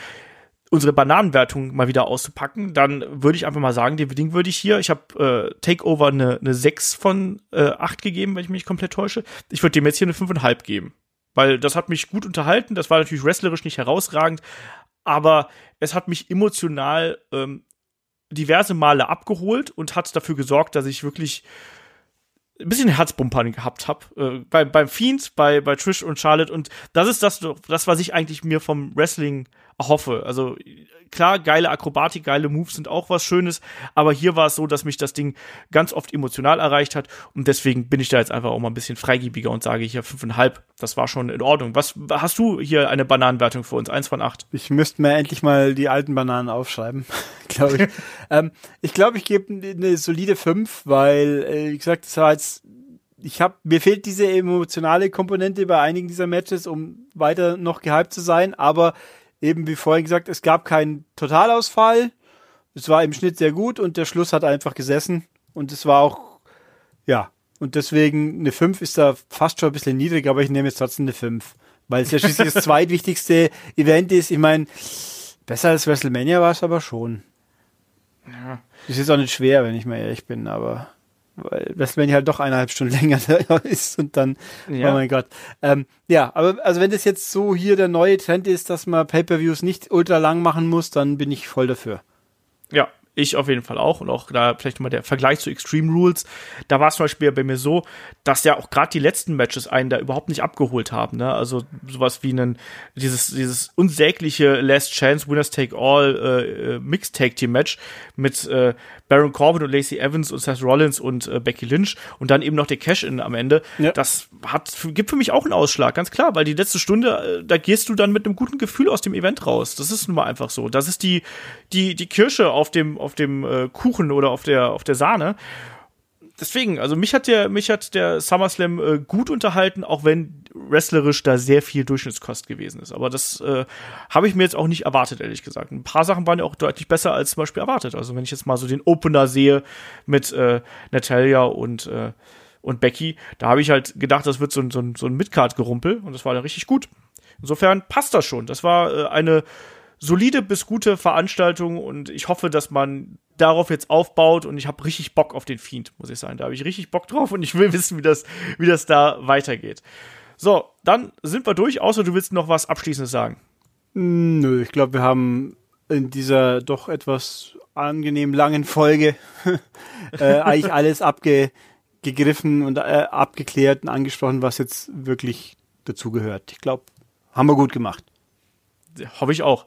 unsere Bananenwertung mal wieder auszupacken, dann würde ich einfach mal sagen, dem Ding würde ich hier, ich habe äh, Takeover eine, eine 6 von äh, 8 gegeben, wenn ich mich komplett täusche. Ich würde dem jetzt hier eine 5,5 geben. Weil das hat mich gut unterhalten, das war natürlich wrestlerisch nicht herausragend, aber es hat mich emotional ähm, diverse Male abgeholt und hat dafür gesorgt, dass ich wirklich ein bisschen Herzbumpern gehabt habe. Äh, bei, beim Fiend, bei, bei Trish und Charlotte. Und das ist das, das, was ich eigentlich mir vom Wrestling hoffe. Also klar, geile Akrobatik, geile Moves sind auch was Schönes, aber hier war es so, dass mich das Ding ganz oft emotional erreicht hat und deswegen bin ich da jetzt einfach auch mal ein bisschen freigebiger und sage hier fünfeinhalb. Das war schon in Ordnung. Was hast du hier eine Bananenwertung für uns? Eins von acht. Ich müsste mir endlich mal die alten Bananen aufschreiben, glaube ich. ähm, ich glaube, ich gebe eine solide fünf, weil, äh, wie gesagt, das war jetzt ich habe mir fehlt diese emotionale Komponente bei einigen dieser Matches, um weiter noch gehypt zu sein, aber eben wie vorhin gesagt, es gab keinen Totalausfall. Es war im Schnitt sehr gut und der Schluss hat einfach gesessen. Und es war auch, ja, und deswegen eine 5 ist da fast schon ein bisschen niedrig, aber ich nehme jetzt trotzdem eine 5. Weil es ja schließlich das zweitwichtigste Event ist. Ich meine, besser als WrestleMania war es aber schon. Ja. Ist jetzt auch nicht schwer, wenn ich mal ehrlich bin, aber weil WrestleMania halt doch eineinhalb Stunden länger ist und dann, ja. oh mein Gott. Ähm, ja, aber also wenn das jetzt so hier der neue Trend ist, dass man Pay-Per-Views nicht ultra lang machen muss, dann bin ich voll dafür. Ja, ich auf jeden Fall auch. Und auch da vielleicht mal der Vergleich zu Extreme Rules. Da war es zum Beispiel bei mir so, dass ja auch gerade die letzten Matches einen da überhaupt nicht abgeholt haben. Ne? Also sowas wie ein, dieses, dieses unsägliche Last Chance Winners Take All äh, äh Mixed Take Team Match mit äh, Baron Corbin und Lacey Evans und Seth Rollins und äh, Becky Lynch und dann eben noch der Cash-In am Ende. Ja. Das hat, gibt für mich auch einen Ausschlag, ganz klar, weil die letzte Stunde, äh, da gehst du dann mit einem guten Gefühl aus dem Event raus. Das ist nun mal einfach so. Das ist die, die, die Kirsche auf dem, auf dem äh, Kuchen oder auf der, auf der Sahne deswegen, also mich hat der, mich hat der SummerSlam äh, gut unterhalten, auch wenn wrestlerisch da sehr viel Durchschnittskost gewesen ist. Aber das äh, habe ich mir jetzt auch nicht erwartet, ehrlich gesagt. Ein paar Sachen waren ja auch deutlich besser als zum Beispiel erwartet. Also wenn ich jetzt mal so den Opener sehe mit äh, Natalia und äh, und Becky, da habe ich halt gedacht, das wird so ein, so ein, so ein Midcard-Gerumpel und das war dann richtig gut. Insofern passt das schon. Das war äh, eine solide bis gute Veranstaltung und ich hoffe, dass man darauf jetzt aufbaut und ich habe richtig Bock auf den Fiend, muss ich sagen. Da habe ich richtig Bock drauf und ich will wissen, wie das, wie das da weitergeht. So, dann sind wir durch, außer du willst noch was Abschließendes sagen. Nö, ich glaube, wir haben in dieser doch etwas angenehm langen Folge äh, eigentlich alles abgegriffen und äh, abgeklärt und angesprochen, was jetzt wirklich dazugehört. Ich glaube, haben wir gut gemacht. Hoffe ich auch.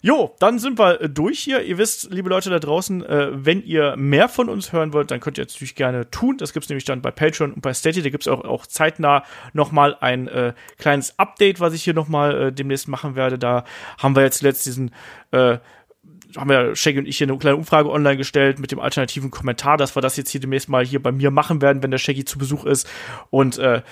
Jo, dann sind wir äh, durch hier. Ihr wisst, liebe Leute da draußen, äh, wenn ihr mehr von uns hören wollt, dann könnt ihr natürlich gerne tun. Das gibt's nämlich dann bei Patreon und bei Steady. Da gibt's auch, auch zeitnah nochmal ein äh, kleines Update, was ich hier nochmal äh, demnächst machen werde. Da haben wir jetzt letzt diesen äh, haben wir Shaggy und ich hier eine kleine Umfrage online gestellt mit dem alternativen Kommentar, dass wir das jetzt hier demnächst mal hier bei mir machen werden, wenn der Shaggy zu Besuch ist. Und äh,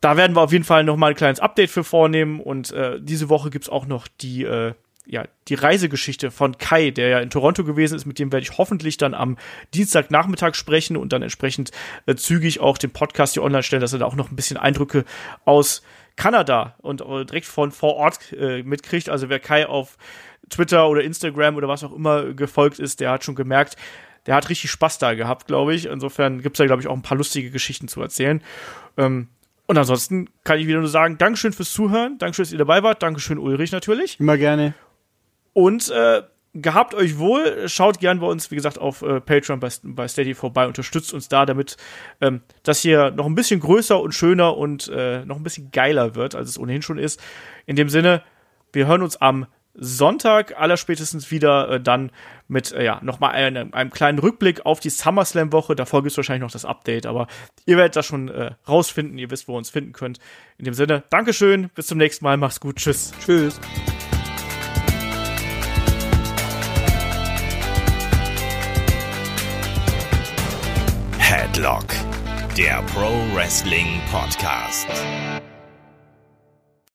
da werden wir auf jeden Fall noch mal ein kleines Update für vornehmen. Und äh, diese Woche gibt's auch noch die äh, ja, die Reisegeschichte von Kai, der ja in Toronto gewesen ist, mit dem werde ich hoffentlich dann am Dienstagnachmittag sprechen und dann entsprechend äh, zügig auch den Podcast hier online stellen, dass er da auch noch ein bisschen Eindrücke aus Kanada und äh, direkt von vor Ort äh, mitkriegt. Also wer Kai auf Twitter oder Instagram oder was auch immer gefolgt ist, der hat schon gemerkt, der hat richtig Spaß da gehabt, glaube ich. Insofern gibt es da, glaube ich, auch ein paar lustige Geschichten zu erzählen. Ähm, und ansonsten kann ich wieder nur sagen, Dankeschön fürs Zuhören, Dankeschön, dass ihr dabei wart, Dankeschön Ulrich natürlich. Immer gerne. Und äh, gehabt euch wohl, schaut gern bei uns, wie gesagt, auf äh, Patreon bei, bei Steady vorbei, unterstützt uns da, damit ähm, das hier noch ein bisschen größer und schöner und äh, noch ein bisschen geiler wird, als es ohnehin schon ist. In dem Sinne, wir hören uns am Sonntag allerspätestens wieder äh, dann mit äh, ja nochmal einem, einem kleinen Rückblick auf die SummerSlam Woche. Davor gibt es wahrscheinlich noch das Update, aber ihr werdet das schon äh, rausfinden. Ihr wisst, wo ihr uns finden könnt. In dem Sinne, Dankeschön, bis zum nächsten Mal, macht's gut, tschüss. Tschüss. Headlock, der Pro Wrestling Podcast.